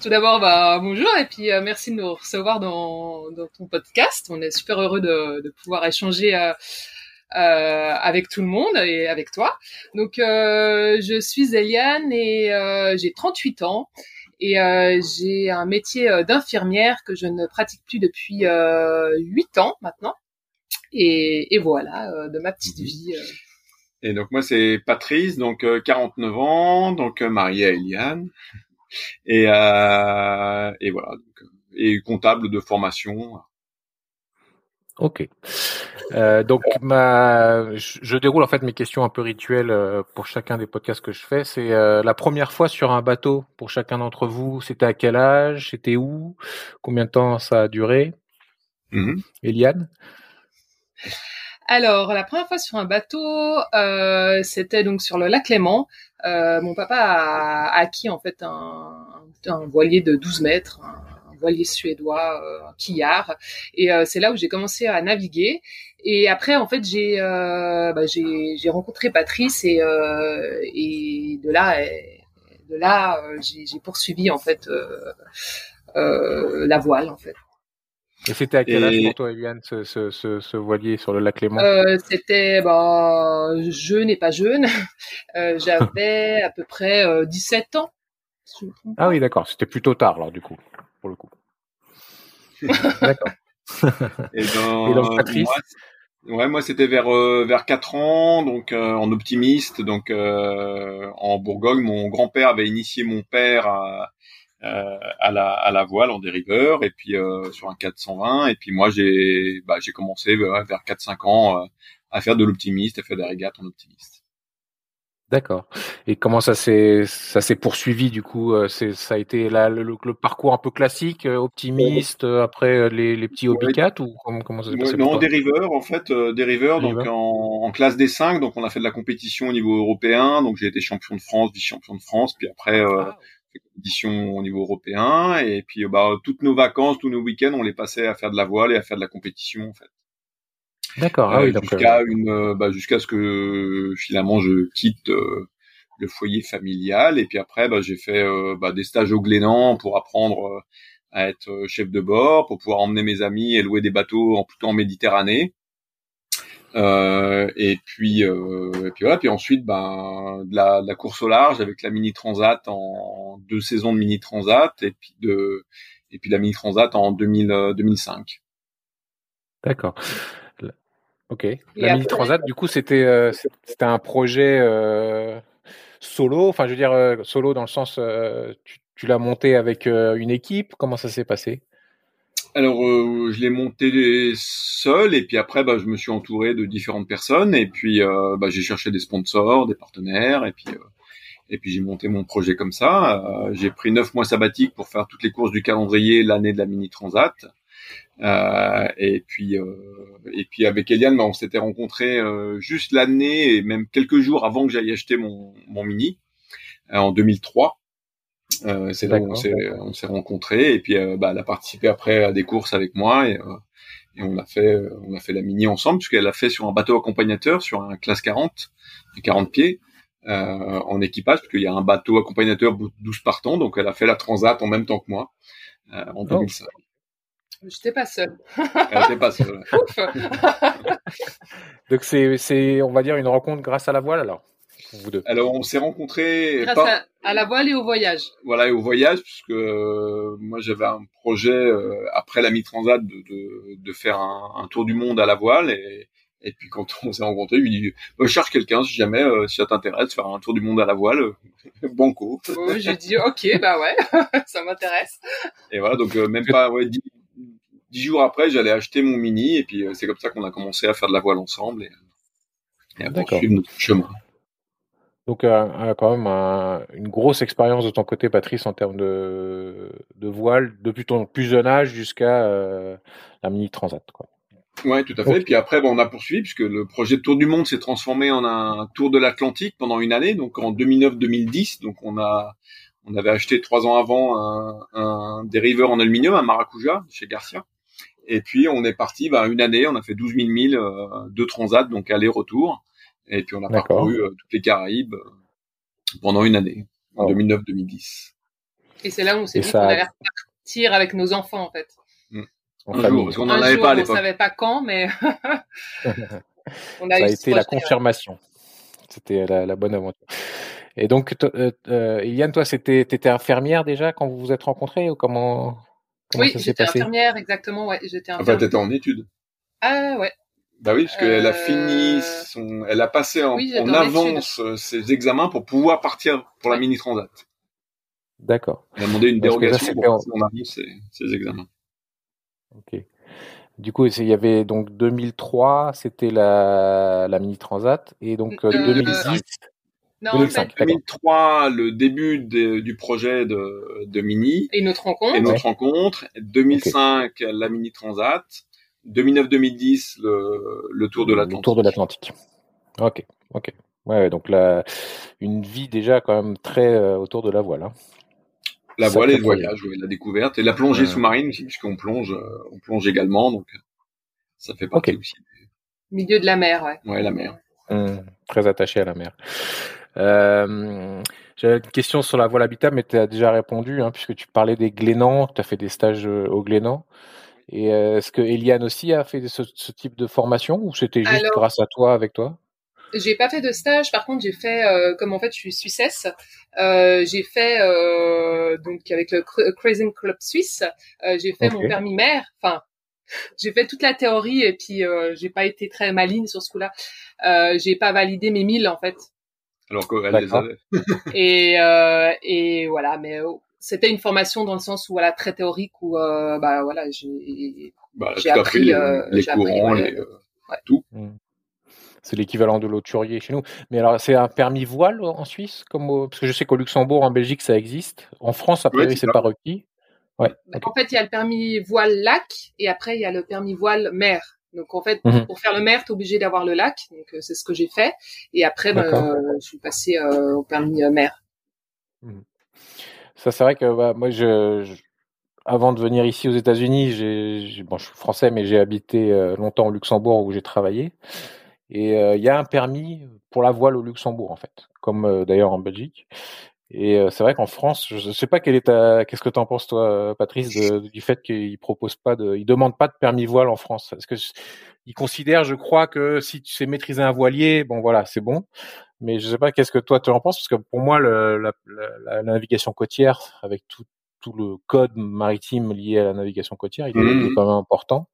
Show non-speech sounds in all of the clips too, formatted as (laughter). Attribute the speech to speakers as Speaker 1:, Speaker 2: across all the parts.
Speaker 1: Tout d'abord, bah, bonjour et puis euh, merci de nous recevoir dans, dans, ton podcast. On est super heureux de, de pouvoir échanger euh, euh, avec tout le monde et avec toi. Donc, euh, je suis Eliane et euh, j'ai 38 ans et j'ai un métier d'infirmière que je ne pratique plus depuis 8 ans maintenant. Et, et voilà, de ma petite mhm. vie.
Speaker 2: Et donc moi c'est Patrice, donc 49 ans, donc marié à Eliane. Et, euh, et voilà, donc, et comptable de formation.
Speaker 3: Ok. Euh, donc ma, je déroule en fait mes questions un peu rituelles euh, pour chacun des podcasts que je fais. C'est euh, la première fois sur un bateau pour chacun d'entre vous. C'était à quel âge C'était où Combien de temps ça a duré? Mmh. Eliane?
Speaker 1: Alors, la première fois sur un bateau, euh, c'était donc sur le lac Léman. Euh, mon papa a, acquis en fait un, un, voilier de 12 mètres, un, voilier suédois, euh, un quillard. Et euh, c'est là où j'ai commencé à naviguer. Et après, en fait, j'ai euh, bah, j'ai rencontré Patrice et, et de là, de là, j'ai poursuivi en fait la voile en fait.
Speaker 3: Et c'était à quel âge pour toi, Eliane, ce, ce, ce, ce, voilier sur le lac Léman?
Speaker 1: Euh, C'était bah, jeune et pas jeune. (laughs) Euh, J'avais (laughs) à peu près euh, 17 ans.
Speaker 3: ah oui, d'accord. C'était plutôt tard, alors, du coup, pour le coup. (laughs) d'accord.
Speaker 2: et, dans, et donc, Patrice? moi, Ouais, moi c'était vers euh, vers 4 ans, donc euh, en optimiste, donc euh, en Bourgogne, mon grand-père avait initié mon père à, euh, à la à la voile en dériveur et puis euh, sur un 420 et puis moi j'ai bah, j'ai commencé vers 4-5 ans euh, à faire de l'optimiste, à faire des régates en optimiste.
Speaker 3: D'accord. Et comment ça s'est ça s'est poursuivi du coup C'est ça a été là le, parcours un peu classique, optimiste, après les, les petits hobbycats ou comment, comment ça s'est passé
Speaker 2: Non, dériveur en fait, dériveur donc en, en, classe des 5 donc on a fait de la compétition au niveau européen, donc j'ai été champion de France, vice-champion de France, puis après ah compétition au niveau européen et puis bah toutes nos vacances, tous nos week-ends, on les passait à faire de la voile et à faire de la compétition en fait.
Speaker 3: D'accord. Ah oui,
Speaker 2: euh, jusqu'à une euh, bah, jusqu'à ce que finalement je quitte euh, le foyer familial et puis après bah, j'ai fait bah, des stages au Glénan pour apprendre à être chef de bord, pour pouvoir emmener mes amis et louer des bateaux en plutôt en Méditerranée. Euh, et puis, euh, et puis voilà. Puis ensuite, ben de la, de la, course au large avec la mini transat en deux saisons de mini transat et puis de et puis la mini transat en 2000, 2005.
Speaker 3: Euh, D'accord. Ok. la mini transat, du coup, c'était euh, c'était un projet euh, solo? Enfin, je veux dire solo dans le sens, tu, tu l'as monté avec une équipe? Comment ça s'est passé?
Speaker 2: Alors, euh, je l'ai monté seul et puis après, bah, je me suis entouré de différentes personnes et puis euh, bah, j'ai cherché des sponsors, des partenaires et puis euh, et puis j'ai monté mon projet comme ça. j'ai pris neuf mois sabbatiques pour faire toutes les courses du calendrier l'année de la mini transat. et puis et puis avec Eliane, bah, on s'était rencontrés juste l'année et même quelques jours avant que j'aille acheter mon, mon mini en 2003. Euh, c'est là où on s'est rencontrés et puis euh, bah, elle a participé après à des courses avec moi et, euh, et on a fait on a fait la mini ensemble puisqu'elle l'a fait sur un bateau accompagnateur sur un classe 40 40 pieds en équipage parce qu'il y a un bateau accompagnateur 12 partants donc elle a fait la transat en même temps que moi en 2005.
Speaker 1: J'étais pas seule.
Speaker 2: Elle n'était pas seule. (laughs)
Speaker 1: Ouf. (laughs)
Speaker 3: Donc c'est, c'est, on va dire, une rencontre grâce à la voile alors? Pour vous deux.
Speaker 2: Alors on s'est rencontrés
Speaker 1: Grâce à, à la voile et au voyage.
Speaker 2: voilà et au voyage puisque euh, moi j'avais un projet euh, après la mi-transat de, de, de faire un, un tour du monde à la voile et et puis quand on s'est rencontrés, il lui dit euh, je cherche quelqu'un si jamais euh, si ça t'intéresse faire un tour du monde à la voile, euh, (laughs) banco.
Speaker 1: Oh, J'ai dit ok, bah ouais, (laughs) ça m'intéresse.
Speaker 2: Et voilà donc euh, même pas ouais dix, dix jours après j'allais acheter mon mini et puis euh, c'est comme ça qu'on a commencé à faire de la voile ensemble et, et à poursuivre notre chemin.
Speaker 3: Donc euh, euh, quand même un- une grosse expérience de ton côté, Patrice, en termes de, de voile depuis ton plus jeune âge jusqu'à euh, la mini transat. Quoi.
Speaker 2: Ouais, tout à fait.
Speaker 3: Ok.
Speaker 2: Puis après, bon, on a poursuivi puisque le projet de Tour du Monde s'est transformé en un tour de l'Atlantique pendant une année, donc en 2009-2010. Donc on a, on avait acheté trois ans avant un, un dériveur en aluminium, un Maracuja chez Garcia. Et puis on est parti, bah, une année, on a fait 12 000 milles euh, de transat, donc aller-retour. Et puis on a parcouru euh, toutes les Caraïbes euh, pendant une année, en
Speaker 3: Wow.
Speaker 2: 2009-2010.
Speaker 1: Et c'est là où on s'est dit
Speaker 3: ça
Speaker 1: qu'on allait repartir avec nos enfants en fait.
Speaker 3: En
Speaker 2: Un
Speaker 3: famille.
Speaker 2: jour, parce qu'on avait
Speaker 1: jour,
Speaker 2: pas à
Speaker 1: on
Speaker 2: l'époque.
Speaker 1: savait pas quand, mais (laughs) (laughs) on a
Speaker 3: Ça a
Speaker 1: eu
Speaker 3: été la confirmation. C'était la, la bonne aventure. Et donc, to- euh, euh, Eliane, toi, c'était, t'étais infirmière déjà quand vous vous êtes rencontrés ou comment, comment
Speaker 1: Oui, j'étais infirmière, exactement. Ouais, j'étais
Speaker 2: Enfin,
Speaker 1: infirmière.
Speaker 2: t'étais en études.
Speaker 1: Ah ouais.
Speaker 2: Bah oui, parce qu'elle a
Speaker 1: Euh,
Speaker 2: fini son, elle a passé en,
Speaker 1: Oui,
Speaker 2: avance euh, ses examens pour pouvoir partir pour la mini transat.
Speaker 3: D'accord.
Speaker 2: Elle a demandé une dérogation
Speaker 3: c'était
Speaker 2: pour passer en avance ses, ses examens.
Speaker 3: Ok. Du coup, il y avait donc 2003, c'était la, la mini transat, et donc euh,
Speaker 1: Euh,
Speaker 3: 2010.
Speaker 1: Non, en
Speaker 3: 2005.
Speaker 1: fait,
Speaker 2: 2003, le début de- du projet de, de mini
Speaker 1: et notre rencontre.
Speaker 2: et notre rencontre. 2005, la mini transat. 2009-2010, le, le tour de
Speaker 3: Le
Speaker 2: l'Atlantique.
Speaker 3: tour de l'Atlantique. Ok, ok. Ouais, donc la, une vie déjà quand même très euh, autour de la voile. hein.
Speaker 2: La voile et le voyage, ouais, la découverte et la plongée sous-marine aussi, puisqu'on plonge, euh, on plonge également, donc euh, ça fait partie
Speaker 3: Ok.
Speaker 2: aussi.
Speaker 1: Milieu de la mer, ouais.
Speaker 2: Ouais, la mer.
Speaker 3: Hum, très attaché à la mer. Euh, J'avais une question sur la voile habitat, mais tu as déjà répondu, hein, puisque tu parlais des Glénans, tu as fait des stages au Glénan. Et euh, est-ce que Eliane aussi a fait ce, ce type de formation ou c'était juste
Speaker 1: Alors-
Speaker 3: grâce à toi, avec toi?
Speaker 1: J'ai pas fait de stage, par contre j'ai fait, euh, comme en fait je suis suissesse, euh, j'ai fait euh, donc avec le Cruising Club Suisse, euh, j'ai fait mon permis mer. Enfin, (laughs) j'ai fait toute la théorie et puis euh, j'ai pas été très maligne sur ce coup-là. Euh, j'ai pas validé mes 1000 en fait.
Speaker 2: Alors qu'elle les avait.
Speaker 1: Et euh, et voilà, mais euh, c'était une formation dans le sens où voilà très théorique où euh, bah voilà j'ai
Speaker 2: Bah, tout
Speaker 1: appris,
Speaker 2: les,
Speaker 1: euh,
Speaker 2: les
Speaker 1: j'ai appris,
Speaker 2: courants,
Speaker 1: ouais.
Speaker 2: les, euh,
Speaker 3: Hum. C'est l'équivalent de l'auturier chez nous. Mais alors, c'est un permis voile en Suisse comme au- Parce que je sais qu'au Luxembourg, en Belgique, ça existe. En France, a priori,
Speaker 2: c'est
Speaker 3: pas requis. Ouais.
Speaker 1: Bah. En fait, il y a le permis voile lac et après il y a le permis voile mer. Donc en fait,
Speaker 3: Mhm.
Speaker 1: pour faire le mer, t'es obligé d'avoir le lac. Donc c'est ce que j'ai fait. Et après, ben, euh, je suis passée euh, au permis mer.
Speaker 3: Ça, c'est vrai que bah, moi, je, je- avant de venir ici aux États-Unis, j'ai, bon, je suis français, mais j'ai habité euh, longtemps au Luxembourg où j'ai travaillé. Et euh, il y a un permis pour la voile au Luxembourg, en fait, comme euh, d'ailleurs en Belgique. Et c'est vrai qu'en France, je ne sais pas quelle est ta, qu'est-ce que tu en penses toi, Patrice, du fait qu'ils proposent pas de, ils demandent pas de permis voile en France. Parce que c- ils considèrent, je crois, que si tu sais maîtriser un voilier, bon voilà, c'est bon. Mais je sais pas qu'est-ce que toi tu en penses, parce que pour moi, le, la, la- la navigation côtière, avec tout, tout le code maritime lié à la navigation côtière, il est, il est quand même important.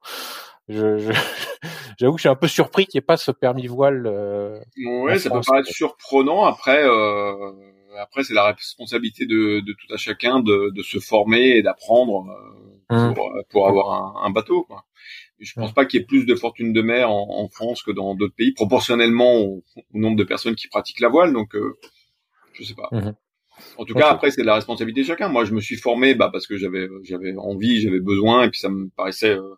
Speaker 3: Je, je- (laughs) j'avoue que je suis un peu surpris qu'il n'y ait pas ce permis voile. euh,
Speaker 2: Ouais, ça
Speaker 3: France,
Speaker 2: peut paraître surprenant. Après, euh, après c'est la responsabilité de, de tout à chacun de, de se former et d'apprendre euh,
Speaker 3: Mhm.
Speaker 2: pour, pour avoir un, un bateau. Quoi. Je pense pas qu'il y ait plus de fortune de mer en, en France que dans d'autres pays, proportionnellement au, au nombre de personnes qui pratiquent la voile. Donc, euh, je sais pas.
Speaker 3: Mhm.
Speaker 2: En tout cas, après, c'est de la responsabilité de chacun. Moi, je me suis formé bah, parce que j'avais j'avais envie, j'avais besoin, et puis ça me paraissait euh,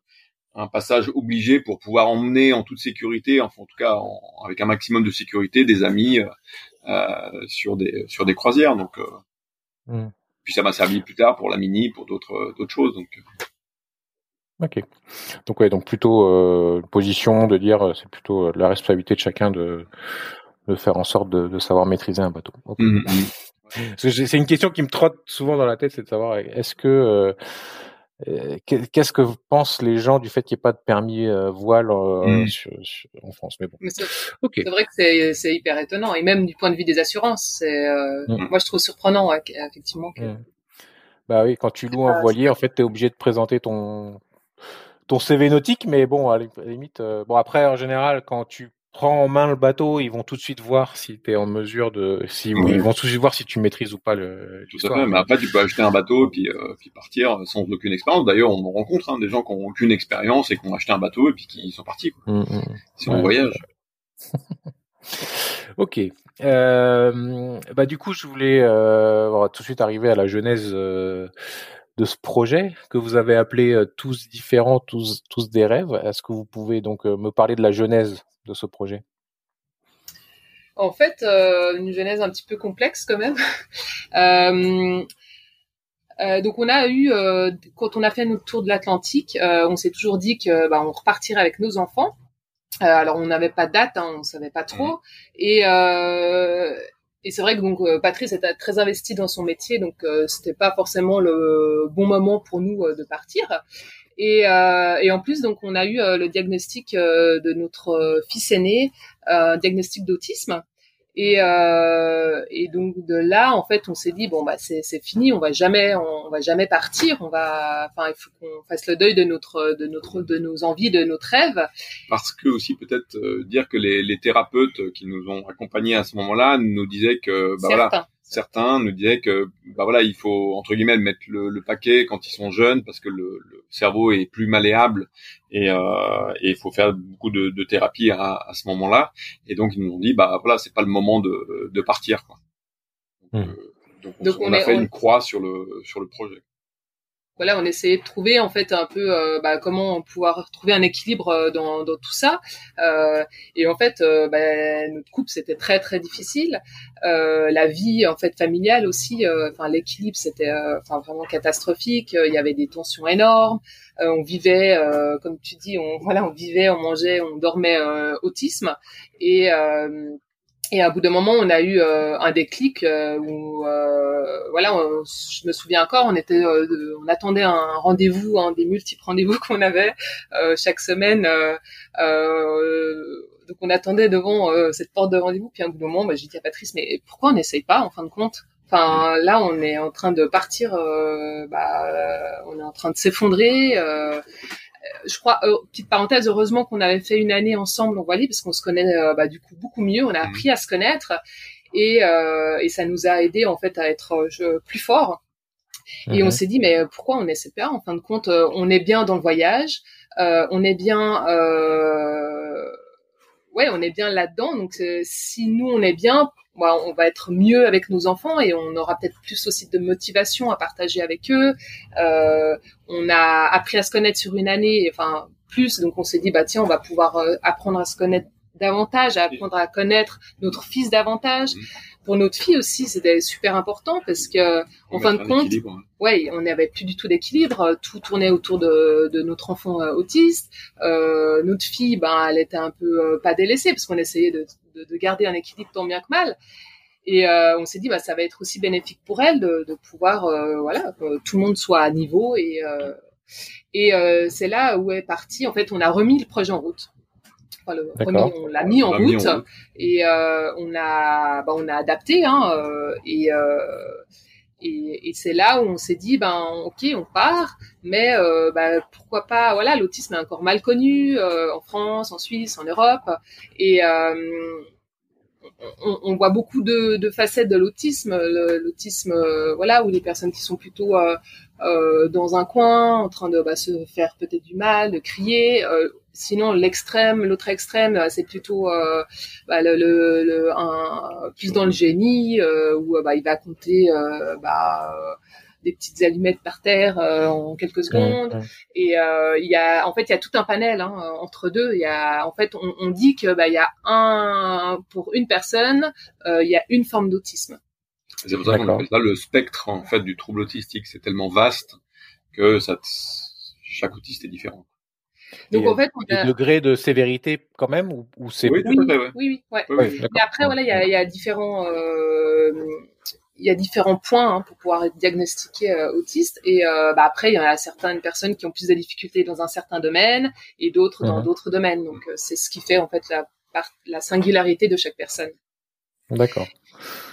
Speaker 2: un passage obligé pour pouvoir emmener en toute sécurité, enfin en tout cas en- avec un maximum de sécurité, des amis euh, euh, sur des sur des croisières. Donc, euh,
Speaker 3: Mhm.
Speaker 2: puis ça m'a servi plus tard pour la mini, pour d'autres d'autres choses. Donc, euh,
Speaker 3: Ok. Donc ouais, donc plutôt euh, une position de dire euh, c'est plutôt euh, la responsabilité de chacun de de faire en sorte de, de savoir maîtriser un bateau. Ok. Parce que j'ai- c'est une question qui me trotte souvent dans la tête, c'est de savoir est-ce que euh, Qu'est-ce que pensent les gens du fait qu'il n'y ait pas de permis voile mmh. en France? Mais bon.
Speaker 1: C'est vrai que c'est hyper étonnant et même du point de vue des assurances, c'est mmh. moi je trouve surprenant effectivement. Que... Mmh.
Speaker 3: Bah oui, quand tu loues un voilier, en fait, tu es obligé de présenter ton ton CV nautique, mais bon, à la limite, bon après en général, quand tu prends en main le bateau, ils vont tout de suite voir si tu es en mesure de, si ils vont tout de suite voir si tu maîtrises ou pas le.
Speaker 2: Tout à fait. Mais après, tu peux acheter un bateau et puis, euh, puis partir sans aucune expérience. D'ailleurs, on rencontre hein, des gens qui ont aucune expérience et qui ont acheté un bateau et puis qui sont partis. Quoi. Si on voyage. (laughs)
Speaker 3: ok. Euh, bah du coup, je voulais euh, tout de suite arriver à la genèse euh, de ce projet que vous avez appelé euh, tous différents, tous tous des rêves. Est-ce que vous pouvez donc me parler de la genèse de ce projet?
Speaker 1: En fait, euh, une genèse un petit peu complexe quand même. (laughs) Euh, euh, donc on a eu, quand on a fait notre tour de l'Atlantique, on s'est toujours dit que bah, on repartirait avec nos enfants. alors on n'avait pas de date, hein, on savait pas trop. Mmh. Et, et c'est vrai que donc Patrice était très investi dans son métier, donc c'était pas forcément le bon moment pour nous de partir. Et, euh, et, en plus, donc, on a eu euh, le diagnostic euh, de notre euh, fils aîné, un diagnostic d'autisme. Et, et, donc de là, en fait, on s'est dit bon bah c'est fini, on va jamais, on, va jamais partir, on va, enfin il faut qu'on fasse le deuil de notre, de notre, de nos envies, de nos rêves.
Speaker 2: Parce que aussi peut-être dire que les, les, thérapeutes qui nous ont accompagnés à ce moment-là nous disaient que bah voilà certains nous disaient que bah voilà il faut entre guillemets mettre le, le paquet quand ils sont jeunes parce que le, le cerveau est plus malléable et euh, il faut faire beaucoup de, de thérapie à, à ce moment-là. Et donc ils nous ont dit bah voilà c'est pas le moment de, de partir quoi. Donc, mmh. euh, donc, on, a fait une croix sur le sur le projet
Speaker 1: voilà, on essayait de trouver en fait un peu euh, bah, comment pouvoir trouver un équilibre euh, dans, dans tout ça. Euh, et en fait, euh, bah, notre couple c'était très très difficile. la vie en fait familiale aussi, enfin l'équilibre c'était enfin vraiment catastrophique. Il y avait des tensions énormes. on vivait, comme tu dis, on (laughs) voilà, on vivait, on mangeait, on dormait autisme et et à bout d'un moment, on a eu euh, un déclic euh, où, euh, voilà, je me souviens encore, on était, on attendait un rendez-vous, un des multiples rendez-vous (laughs) qu'on avait chaque semaine. donc on attendait devant cette porte de rendez-vous. Puis à bout d'un moment, bah, j'ai dit à Patrice, mais pourquoi on n'essaye pas en fin de compte? Enfin, là, on est en train de partir. bah, on est en train de s'effondrer je crois, euh, petite parenthèse, heureusement qu'on avait fait une année ensemble en voilier parce qu'on se connaît euh, bah, du coup beaucoup mieux. On a mhm. appris à se connaître et, euh, et ça nous a aidé en fait à être plus forts. Et on mhm. s'est dit mais pourquoi on n'essaie pas En fin de compte, on est bien dans le voyage, on est bien, ouais, on est bien là-dedans. Donc si nous on est bien, bah, on va être mieux avec nos enfants et on aura peut-être plus aussi de motivation à partager avec eux. Euh, on a appris à se connaître sur une année, enfin plus, donc on s'est dit bah tiens, on va pouvoir euh, apprendre à se connaître davantage, à apprendre à connaître notre fils davantage. Pour notre fille aussi, c'était super important parce que, en fin de compte, hein. ouais, on n'avait plus du tout d'équilibre. Tout tournait autour de, de notre enfant euh, autiste. Euh, notre fille, ben, elle était un peu pas délaissée parce qu'on essayait de, de, garder un équilibre tant bien que mal. Et euh, on s'est dit, bah, ça va être aussi bénéfique pour elle de, pouvoir, euh, voilà, que tout le monde soit à niveau. Et, euh, et c'est là où est parti. En fait, on a remis le projet en route. Enfin, le on l'a mis, en route et on a, bah, on a adapté. Hein, et et, et c'est là où on s'est dit, ben ok, on part, mais euh, ben, pourquoi pas, voilà, l'autisme est encore mal connu euh, en France, en Suisse, en Europe, et euh, on, voit beaucoup de, facettes de l'autisme, l'autisme, euh, voilà, où les personnes qui sont plutôt euh, euh, dans un coin, en train de bah, se faire peut-être du mal, de crier sinon l'extrême, l'autre extrême, c'est plutôt bah, un, plus dans le génie où bah, il va compter des petites allumettes par terre en quelques secondes. Et il y a, en fait, il y a tout un panel hein, entre deux. Il y a, en fait, on, on dit que bah, il y a un pour une personne, il y a une forme d'autisme.
Speaker 2: C'est pour ça qu'on appelle ça le spectre en fait du trouble autistique. C'est tellement vaste que ça, chaque autiste est différent.
Speaker 3: Donc en fait, on a... des degrés de sévérité quand même ou, ou c'est
Speaker 2: oui,
Speaker 1: oui, oui, oui, ouais. oui, Mais après voilà, il y a, y a différents. Il y a différents points hein, pour pouvoir être diagnostiqué euh, autiste. Et euh, bah, après, il y en a certaines personnes qui ont plus de difficultés dans un certain domaine et d'autres dans
Speaker 3: Mhm.
Speaker 1: d'autres domaines. Donc, euh, c'est ce qui fait en fait la, singularité de chaque personne.
Speaker 3: D'accord.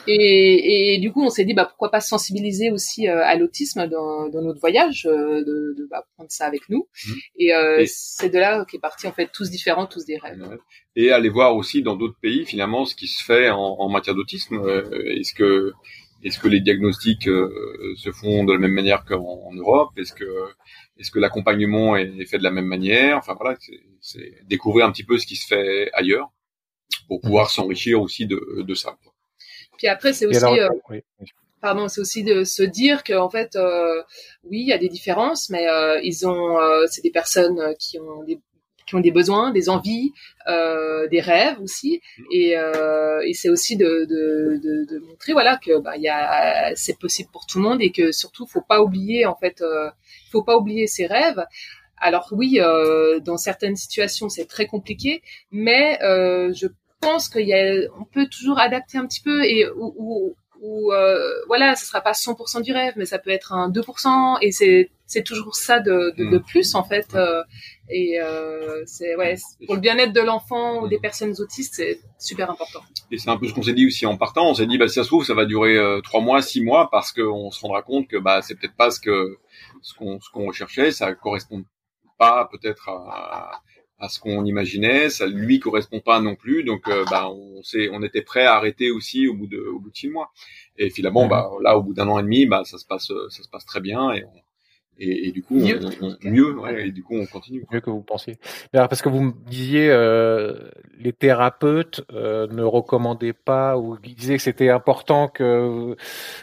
Speaker 1: Et, et du coup, on s'est dit, bah, pourquoi pas sensibiliser aussi à l'autisme dans, dans notre voyage, de, de bah, prendre ça avec nous.
Speaker 2: Mhm.
Speaker 1: Et,
Speaker 2: Et-
Speaker 1: c'est de là qu'est parti en fait tous différents, tous des rêves.
Speaker 2: et aller voir aussi dans d'autres pays finalement ce qui se fait en, en matière d'autisme. Est-ce que est-ce que les diagnostics euh, se font de la même manière qu'en en Europe? Est-ce que est-ce que l'accompagnement est fait de la même manière? Enfin voilà, c'est- c'est découvrir un petit peu ce qui se fait ailleurs pour pouvoir s'enrichir aussi de, de ça. quoi.
Speaker 1: Puis après, c'est aussi
Speaker 3: alors,
Speaker 1: euh,
Speaker 3: oui,
Speaker 1: pardon, c'est aussi de se dire qu'en fait, euh, oui, il y a des différences, mais euh, ils ont, euh, c'est des personnes qui ont des qui ont des besoins, des envies, euh, des rêves aussi, et, euh, et c'est aussi de, de, de, de montrer voilà que bah, y a c'est possible pour tout le monde et que surtout faut pas oublier en fait, euh, faut pas oublier ses rêves. Alors oui, euh, dans certaines situations c'est très compliqué, mais euh, je pense qu'il y a, on peut toujours adapter un petit peu et ou, ou, ou, euh, voilà, ce sera pas 100% du rêve, mais ça peut être un 2% et c'est c'est toujours ça de, de, de plus en fait. euh, et euh, c'est ouais, pour le bien-être de l'enfant ou des personnes autistes, c'est super important.
Speaker 2: Et c'est un peu ce qu'on s'est dit aussi en partant. On s'est dit, bah, si ça se trouve, ça va durer euh, trois mois, six mois, parce qu'on se rendra compte que bah, c'est peut-être pas ce que ce qu'on ce qu'on recherchait, ça correspond pas peut-être à, à ce qu'on imaginait, ça lui correspond pas non plus. Donc, euh, bah, on s'est on était prêt à arrêter aussi au bout de au bout de six mois. Et finalement, bah, là, au bout d'un an et demi, bah, ça se passe ça se passe très bien et on- et, et du coup,
Speaker 1: Mieux.
Speaker 2: on, on- mieux, ouais, et du coup, on continue.
Speaker 3: mieux que vous pensiez. Mais alors, parce que vous me disiez, euh, les thérapeutes euh, ne recommandaient pas ou ils disaient que c'était important que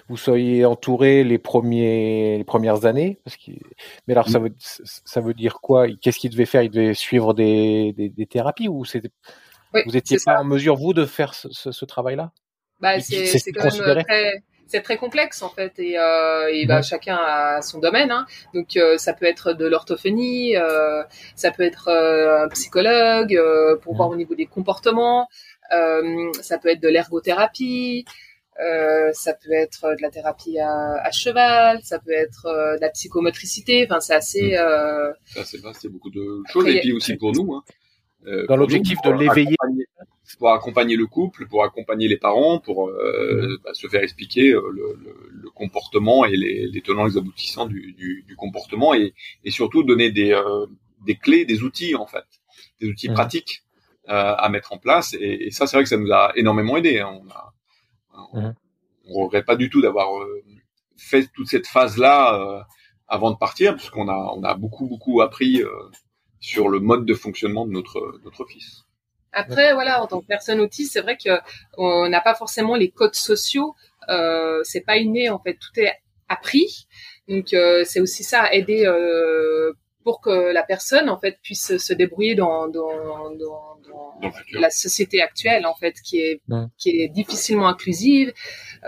Speaker 3: vous soyez entouré les premiers les premières années. Parce que... Mais alors, ça veut ça veut dire quoi? Qu'est-ce qu'il devait faire? Il devait suivre des, des, des thérapies ou c'était
Speaker 1: Oui,
Speaker 3: vous étiez
Speaker 1: c'est
Speaker 3: pas
Speaker 1: ça.
Speaker 3: en mesure vous de faire ce, ce, ce travail-là?
Speaker 1: Bah, c'est
Speaker 3: c'est
Speaker 1: c'est quand même
Speaker 3: considéré.
Speaker 1: très c'est très complexe en fait et, euh, et bah,
Speaker 3: Ouais.
Speaker 1: chacun a son domaine. Hein. Donc euh, ça peut être de l'orthophonie, euh, ça peut être euh, un psychologue euh, pour voir au niveau des comportements, euh, ça peut être de l'ergothérapie. Euh, ça peut être de la thérapie à, à cheval, ça peut être euh, de la psychomotricité. Enfin, c'est assez. Euh,
Speaker 2: Ça, c'est vaste, c'est beaucoup de choses.
Speaker 1: Après,
Speaker 2: et puis aussi pour nous, hein,
Speaker 3: Dans
Speaker 2: pour
Speaker 3: l'objectif de l'éveiller.
Speaker 2: Pour accompagner le couple, pour accompagner les parents, pour euh, bah, se faire expliquer euh, le, le- le comportement et les, les tenants et les aboutissants du, du, du comportement et, et surtout donner des, euh, des clés, des outils en fait, des outils
Speaker 3: Mhm.
Speaker 2: pratiques euh, à mettre en place. Et, et ça, c'est vrai que ça nous a énormément aidé. hein. On a, on,
Speaker 3: Mhm.
Speaker 2: on regrette pas du tout d'avoir euh, fait toute cette phase-là euh, avant de partir, parce qu'on a, on a beaucoup, beaucoup appris euh, sur le mode de fonctionnement de notre, notre fils.
Speaker 1: Après, voilà, en tant que personne autiste, c'est vrai que on n'a pas forcément les codes sociaux. Euh, c'est pas inné en fait, tout est appris. Donc euh, c'est aussi ça, aider euh, pour que la personne en fait puisse se débrouiller dans dans, dans, dans la société actuelle en fait, qui est
Speaker 3: Ouais.
Speaker 1: qui est difficilement inclusive.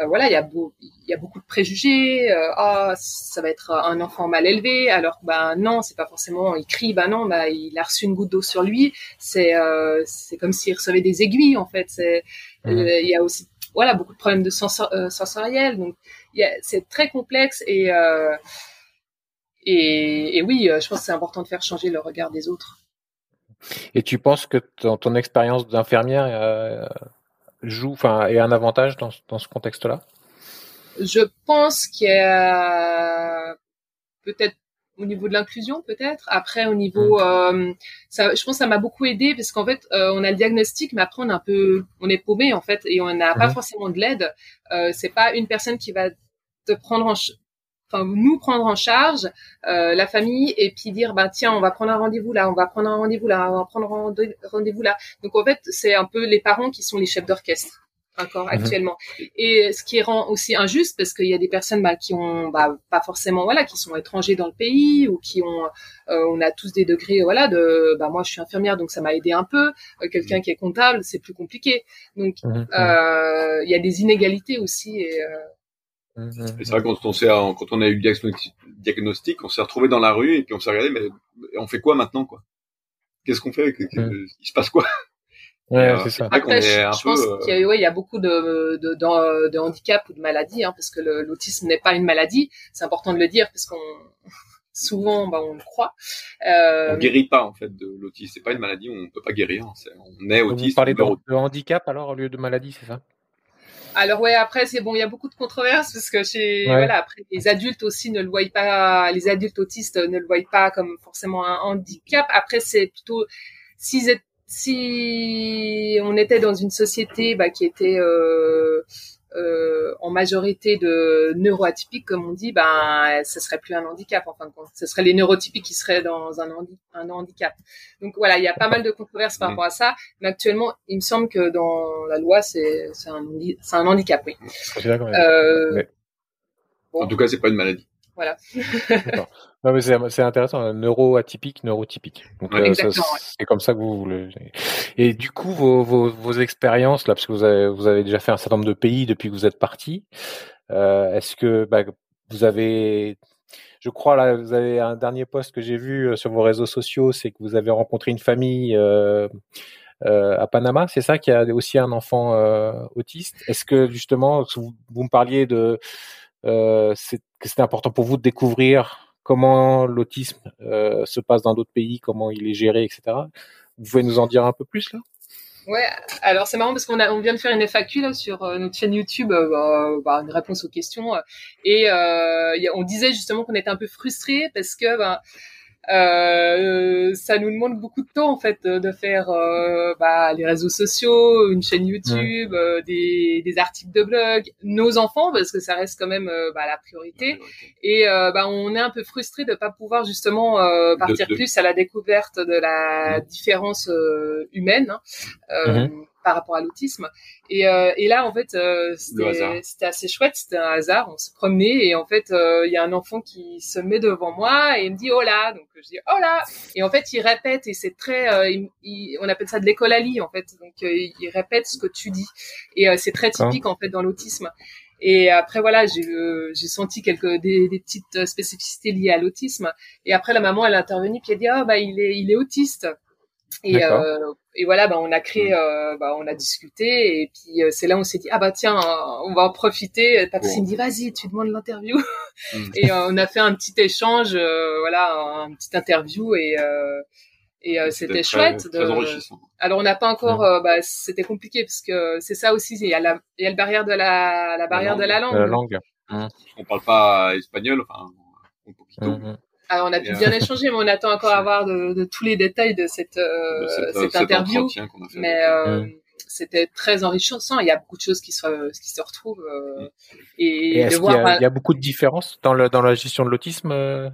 Speaker 1: Euh, voilà, il y a beau, il y a beaucoup de préjugés. Euh, ah, ça va être un enfant mal élevé, alors bah non, c'est pas forcément. Il crie, bah non, bah il a reçu une goutte d'eau sur lui. C'est euh, c'est comme s'il recevait des aiguilles en fait. C'est euh, il y a aussi voilà beaucoup de problèmes de sensor, euh, sensoriels. Donc il y a- c'est très complexe et euh, et, et oui, euh, je pense que c'est important de faire changer le regard des autres.
Speaker 3: Et tu penses que ton, ton expérience d'infirmière euh, joue, enfin, est un avantage dans, ce- dans ce contexte-là?
Speaker 1: Je pense qu'il y a peut-être au niveau de l'inclusion, peut-être. Après, au niveau, euh, ça, je pense que ça m'a beaucoup aidé parce qu'en fait, euh, on a le diagnostic, mais après, on est un peu, on est paumé en fait, et on n'a pas
Speaker 3: Mhm.
Speaker 1: forcément de l'aide. Euh, c'est pas une personne qui va te prendre en, enfin nous prendre en charge euh, la famille et puis dire bah tiens on va prendre un rendez-vous là on va prendre un rendez-vous là on va prendre un rendez- rendez-vous là donc en fait c'est un peu les parents qui sont les chefs d'orchestre encore
Speaker 3: Mhm.
Speaker 1: actuellement et ce qui rend aussi injuste parce qu'il y a des personnes bah, qui ont bah, pas forcément voilà qui sont étrangers dans le pays ou qui ont euh, on a tous des degrés voilà de bah moi je suis infirmière donc ça m'a aidé un peu Euh, quelqu'un qui est comptable c'est plus compliqué donc
Speaker 3: Mhm.
Speaker 1: euh, il y a des inégalités aussi et euh,
Speaker 3: Mhm.
Speaker 2: Et c'est vrai quand on s'est, quand on a eu le diagnostic, on s'est retrouvé dans la rue et puis on s'est regardé, mais on fait quoi maintenant, quoi? Qu'est-ce qu'on fait?
Speaker 3: Mm.
Speaker 2: Il se passe quoi?
Speaker 3: Ouais, c'est ça.
Speaker 1: Après, je, pense qu'il y, a, y a beaucoup de, de, de, de handicap ou de maladies, hein, parce que l'autisme n'est pas une maladie. C'est important de le dire, parce qu'on (laughs) souvent bah, on le croit.
Speaker 2: Euh... On guérit pas en fait de l'autisme, c'est pas une maladie, on peut pas guérir. on est autiste.
Speaker 3: Vous parlez de, de, handicap alors au lieu de maladie, c'est ça?
Speaker 1: Alors ouais, après c'est bon, il y a beaucoup de controverses parce que chez voilà, après les adultes aussi ne le voient pas, les adultes autistes ne le voient pas comme forcément un handicap. Après c'est plutôt si si on était dans une société bah, qui était euh, euh, en majorité de neuroatypiques, comme on dit, ben, ce serait plus un handicap en fin de compte. Ce serait les neurotypiques qui seraient dans un, un handicap. Donc voilà, il y a pas mal de controverses par rapport à ça, mais actuellement, il me semble que dans la loi, c'est un, un handicap, oui.
Speaker 2: Euh, En tout cas, c'est pas une maladie.
Speaker 1: Voilà.
Speaker 3: non, mais c'est intéressant, neuroatypique, neurotypique. Donc euh, c'est comme ça que vous voulez. Et du coup, vos, vos, vos expériences là, parce que vous avez, vous avez déjà fait un certain nombre de pays depuis que vous êtes parti. Euh, Est-ce que bah, vous avez, je crois là, vous avez un dernier post que j'ai vu euh, sur vos réseaux sociaux, c'est que vous avez rencontré une famille. Euh, euh, à Panama, c'est ça qui a aussi un enfant euh, autiste. Est-ce que justement, vous, vous me parliez de c'était important pour vous de découvrir comment l'autisme euh, se passe dans d'autres pays, comment il est géré, etc. Vous pouvez nous en dire un peu plus là?
Speaker 1: Ouais, alors c'est marrant parce qu'on vient de faire une FAQ là sur euh, notre chaîne YouTube, euh, bah, une réponse aux questions, et on disait justement qu'on était un peu frustré parce que bah, euh, ça nous demande beaucoup de temps en fait de faire euh, bah, les réseaux sociaux, une chaîne YouTube, euh, des, des, articles de blog, nos enfants parce que ça reste quand même bah, la priorité. Et bah, on est un peu frustré de pas pouvoir justement partir plus à la découverte de la différence humaine. Hein. Mhm par rapport à l'autisme. Et, euh, et là, en fait, euh, c'était assez chouette. C'était un hasard. On se promenait et en fait, euh, il y a un enfant qui se met devant moi et il me dit hola. Donc je dis hola. Et en fait, il répète et c'est très, il, on appelle ça de l'écolalie en fait. Donc il répète ce que tu dis et c'est très typique en fait dans l'autisme. Et après voilà, j'ai senti quelques des, des, petites spécificités liées à l'autisme. Et après la maman elle est intervenue puis elle dit ah bah il est il est autiste. Et, euh, et voilà, bah, on a créé, mm. euh, bah, on a discuté, et puis euh, c'est là où on s'est dit ah bah tiens, on va en profiter. Patrice me dit vas-y, tu demandes l'interview, mm. (laughs) et on a fait un petit échange, voilà, un petit interview, et et c'était chouette.
Speaker 2: Très enrichissant.
Speaker 1: Alors on n'a pas encore, mm. bah, c'était compliqué parce que c'est ça aussi, il y a la, il y a le barrière de la, la barrière de la langue.
Speaker 3: La langue.
Speaker 2: On parle pas espagnol, enfin, un poquito.
Speaker 1: Alors, on a pu bien échanger, mais on attend encore (laughs) à voir de, de, tous les détails de cette, euh, cette, interview. Mais euh, c'était très enrichissant. Il y a beaucoup de choses qui se, qui se retrouvent. Euh,
Speaker 3: et, et de voir, il, y a, il y a beaucoup de différences dans, le, dans la gestion de l'autisme euh,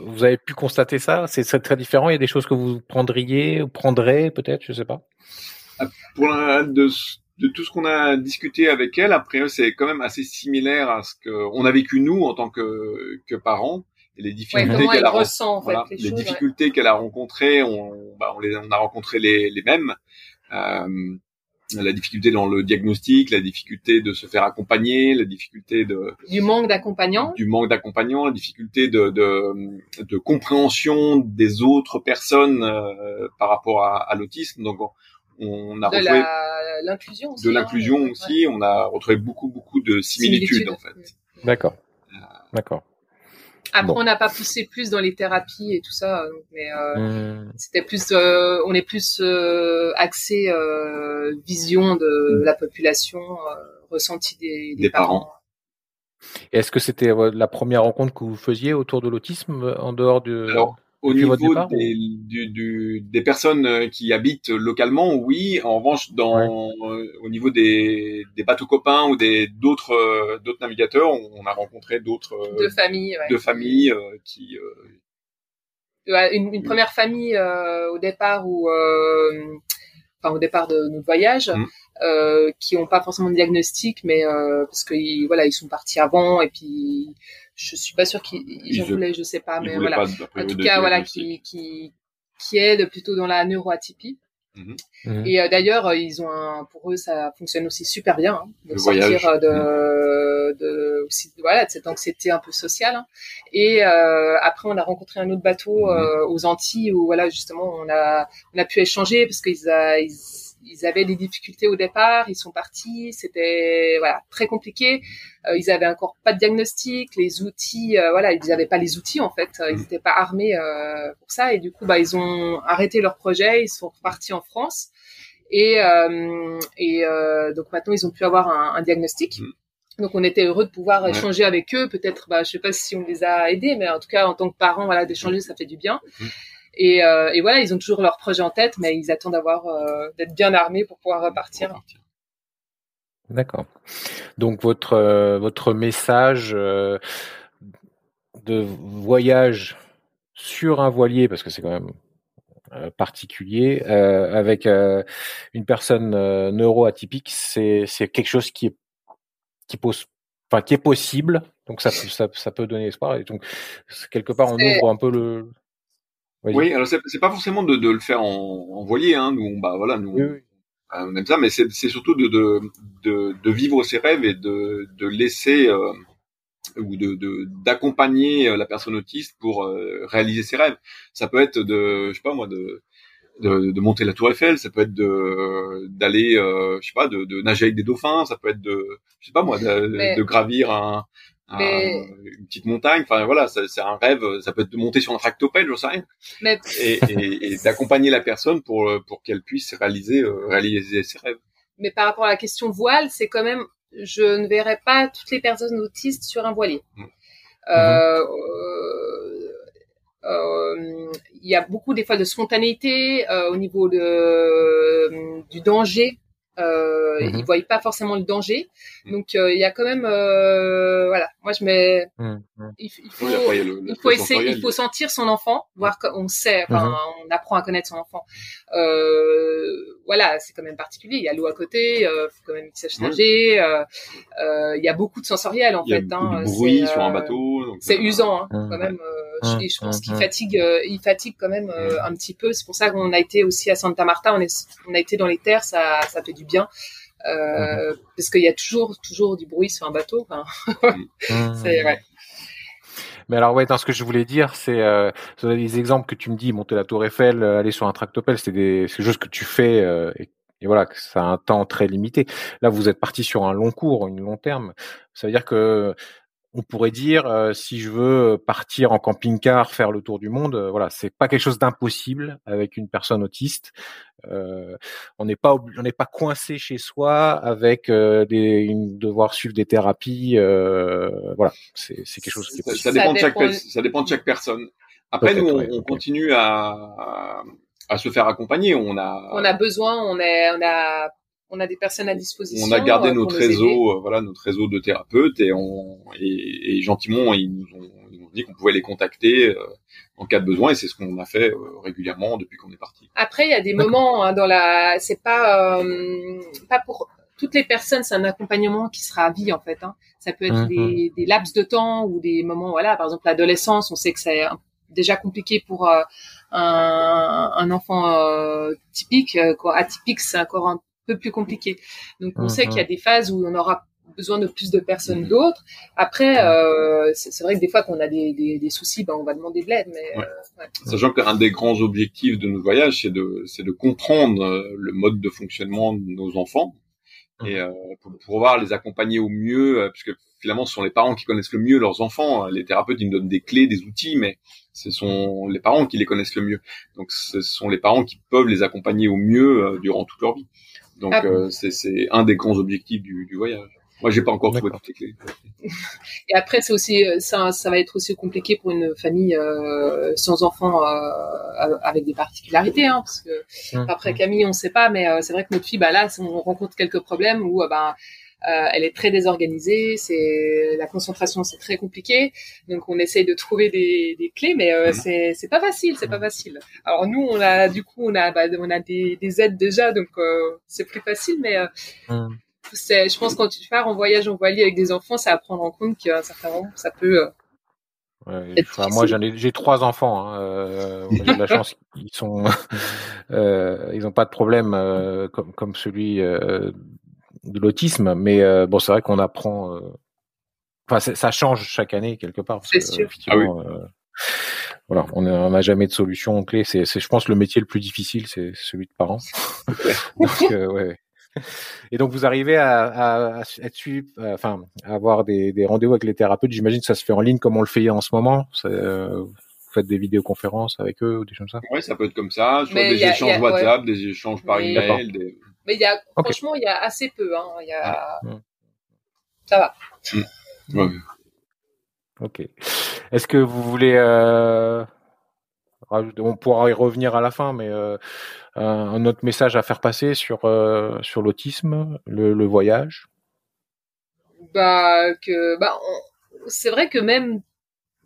Speaker 3: Vous avez pu constater ça? C'est très différent? Il y a des choses que vous prendriez ou prendrez peut-être, je sais pas.
Speaker 2: Ah, de, de tout ce qu'on a discuté avec elle, après c'est quand même assez similaire à ce qu'on a vécu nous en tant que, que parents et les difficultés qu'elle a,
Speaker 1: ressent, en fait,
Speaker 2: les, les difficultés qu'elle a rencontrées, on, bah, on, les, on a rencontré les, les mêmes. Euh, la difficulté dans le diagnostic, la difficulté de se faire accompagner, la difficulté de
Speaker 1: du manque d'accompagnant,
Speaker 2: du manque d'accompagnant, la difficulté de, de, de compréhension des autres personnes euh, par rapport à, à l'autisme. Donc on, a
Speaker 1: de retrouvé l'inclusion
Speaker 2: de l'inclusion hein, aussi. On a retrouvé beaucoup beaucoup de similitudes, en fait.
Speaker 3: D'accord. Euh, D'accord.
Speaker 1: Après, on n'a pas poussé plus dans les thérapies et tout ça, mais euh, mmh. c'était plus, euh, on est plus euh, axé euh, vision de mmh. la population, ressenti des, des, parents.
Speaker 3: Est-ce que c'était la première rencontre que vous faisiez autour de l'autisme en dehors de
Speaker 2: au niveau des, du, des personnes euh, qui habitent localement, oui. En revanche, dans, euh, au niveau des, des bateaux copains ou des d'autres euh, d'autres navigateurs, on, a rencontré d'autres
Speaker 1: de familles,
Speaker 2: de familles qui
Speaker 1: une, une, première famille au départ où enfin au départ de notre voyage. Mmh. Euh, qui ont pas forcément de diagnostic, mais euh, parce que voilà, ils sont partis avant et puis je suis pas sûr qu'ils voulaient, je sais pas, mais voilà. en tout cas, voilà, qui, qui, qui aide plutôt dans la neuroatypie. Mhm. Mhm. Et d'ailleurs, ils ont un, pour eux, ça fonctionne aussi super bien hein, de
Speaker 2: le
Speaker 1: sortir
Speaker 2: voyage.
Speaker 1: de, mhm. de, aussi, voilà, de cette anxiété un peu sociale. Hein. Et après, on a rencontré un autre bateau aux Antilles où voilà, justement, on a on a pu échanger parce qu'ils ils, ils avaient des difficultés au départ, ils sont partis, c'était voilà très compliqué. Euh, ils avaient encore pas de diagnostic, les outils, euh, voilà, ils n'avaient pas les outils en fait, ils n'étaient pas armés euh, pour ça et du coup bah ils ont arrêté leur projet, ils sont repartis en France et et donc maintenant ils ont pu avoir un, un diagnostic. Mm. Donc on était heureux de pouvoir échanger avec eux. Peut-être, bah, je sais pas si on les a aidés, mais en tout cas en tant que parents, voilà, d'échanger, ça fait du bien. Et, euh, et, voilà, ils ont toujours leur projet en tête, mais ils attendent d'avoir euh, d'être bien armés pour pouvoir repartir.
Speaker 3: D'accord. Donc votre euh, votre message de voyage sur un voilier, parce que c'est quand même particulier, avec une personne neuroatypique, c'est c'est quelque chose qui est qui pose enfin qui est possible. Donc ça ça, ça peut donner espoir. Et donc quelque part on ouvre un peu le
Speaker 2: oui, alors c'est pas forcément de, de, le faire en, en voilier, hein. Nous, on, bah voilà, nous, on aime ça, mais c'est surtout de, de, de, vivre ses rêves et de, de laisser euh, ou de d'accompagner euh, la personne autiste pour euh, réaliser ses rêves. Ça peut être de, je sais pas moi, de de, de monter la Tour Eiffel, ça peut être de d'aller, euh, je sais pas, de, de, nager avec des dauphins, ça peut être de, je sais pas moi, de, de gravir un, une petite montagne. Enfin voilà, c'est un rêve. Ça peut être de monter sur un tractopelle, je sais rien. Mais... Et, et, et d'accompagner la personne pour pour qu'elle puisse réaliser euh, réaliser ses rêves.
Speaker 1: Mais par rapport à la question voile, c'est quand même, je ne verrais pas toutes les personnes autistes sur un voilier. Mmh. Euh, euh, il y a beaucoup des fois de spontanéité euh, au niveau de, du danger euh, Ils mhm. voient pas forcément le danger. Mm. Donc euh, il y a quand même, euh, voilà, moi je mets, mm, mm. il, faut, il faut essayer, il faut sentir son enfant, voir qu'on sait, enfin, mhm. on apprend à connaître son enfant. Euh, voilà, c'est quand même particulier. Il y a l'eau à côté, il faut quand même qu'il sache nager. il y a beaucoup de sensoriel en
Speaker 2: fait.
Speaker 1: Il y a hein,
Speaker 2: du bruit sur un bateau.
Speaker 1: C'est usant hein, quand même. Je, je, pense qu'il fatigue, il fatigue quand même un petit peu. C'est pour ça qu'on a été aussi à Santa Marta. On, est, on a été dans les terres, ça, ça fait du bien. Euh, mhm. parce qu'il y a toujours toujours du bruit sur un bateau. Enfin, (laughs) (laughs)
Speaker 3: c'est ouais. Mais alors ouais, dans ce que je voulais dire, c'est euh, les exemples que tu me dis, monter la Tour Eiffel, euh, aller sur un tractopelle, c'est des, juste que tu fais euh, et, et, voilà, que ça a un temps très limité. Là, vous êtes parti sur un long cours, une long terme. Ça veut dire que on pourrait dire euh, si je veux partir en camping-car faire le tour du monde euh, voilà c'est pas quelque chose d'impossible avec une personne autiste. Euh, on n'est pas on n'est pas coincé chez soi avec des devoir suivre des thérapies voilà c'est c'est quelque chose qui
Speaker 2: est ça, dépend de chaque ça dépend de chaque personne. Après nous on, continue à à se faire accompagner. On a
Speaker 1: on a besoin on est on a on a des personnes à disposition.
Speaker 2: On a gardé euh, notre réseau, euh, voilà, notre réseau de thérapeutes et on et, gentiment ils nous ont, dit qu'on pouvait les contacter euh, en cas de besoin et c'est ce qu'on a fait régulièrement depuis qu'on est parti.
Speaker 1: Après, il y a des moments hein, dans la, c'est pas pas pour toutes les personnes, c'est un accompagnement qui sera à vie en fait. Hein. Ça peut être mm-hmm. des, laps de temps ou des moments, voilà, par exemple l'adolescence, on sait que c'est déjà compliqué pour un, un, enfant typique, quoi, atypique, c'est encore un peu plus compliqué. Donc on sait qu'il y a des phases où on aura besoin de plus de personnes d'autres. Après, euh, c'est vrai que des fois qu'on a des, des, des, soucis, ben on va demander de l'aide. Mais ouais.
Speaker 2: Euh, ouais. sachant qu'un des grands objectifs de nos voyages, c'est de c'est de comprendre euh, le mode de fonctionnement de nos enfants et euh, pour pouvoir les accompagner au mieux, euh, puisque finalement ce sont les parents qui connaissent le mieux leurs enfants. Les thérapeutes ils nous donnent des clés, des outils, mais ce sont les parents qui les connaissent le mieux. Donc ce sont les parents qui peuvent les accompagner au mieux durant toute leur vie. Donc ah euh, c'est un des grands objectifs du, du voyage. Moi, j'ai pas encore trouvé toutes les clés.
Speaker 1: Et après, c'est aussi euh, ça, ça va être aussi compliqué pour une famille euh, sans enfants euh, avec des particularités, hein, parce que hum, après hum. Camille, on sait pas, mais euh, c'est vrai que notre fille, bah là, on rencontre quelques problèmes où, bah, euh, elle est très désorganisée, c'est la concentration c'est très compliqué, donc on essaye de trouver des, des clés, mais euh, c'est c'est pas facile, c'est pas facile. Alors nous on a du coup on a bah, on a des, des aides déjà, donc euh, c'est plus facile, mais mmh. c'est je pense quand tu pars en voyage en voilier avec des enfants, c'est à prendre en compte qu'à un certain moment ça peut
Speaker 3: moi, j'en ai, j'ai trois enfants. Hein, euh, j'ai de la (laughs) chance, ils sont, (laughs) euh, ils n'ont pas de problème euh, comme comme celui euh, de l'autisme, mais euh, bon, c'est vrai qu'on apprend. Enfin, ça change chaque année quelque part.
Speaker 1: C'est sûr.
Speaker 2: Ah oui.
Speaker 3: voilà, on n'a jamais de solution clé. C'est, je pense, le métier le plus difficile, c'est celui de parent. (laughs) Donc, ouais. Et donc vous arrivez à, à, à être suivi, euh, enfin, à avoir des, des rendez-vous avec les thérapeutes. J'imagine que ça se fait en ligne comme on le fait en ce moment. Euh, vous faites des vidéoconférences avec eux ou des choses comme ça?
Speaker 2: Oui, ça peut être comme ça, soit des échanges a, WhatsApp, ouais. des échanges par oui. email. Des...
Speaker 1: Mais il y a, okay. franchement, il y a assez peu. Hein. Il y a, mmh. ça va.
Speaker 2: Mmh. Ouais.
Speaker 3: Ok. Est-ce que vous voulez euh, on pourra y revenir à la fin, mais euh, un autre message à faire passer sur euh, sur l'autisme, le, le, voyage?
Speaker 1: Bah que bah c'est vrai que même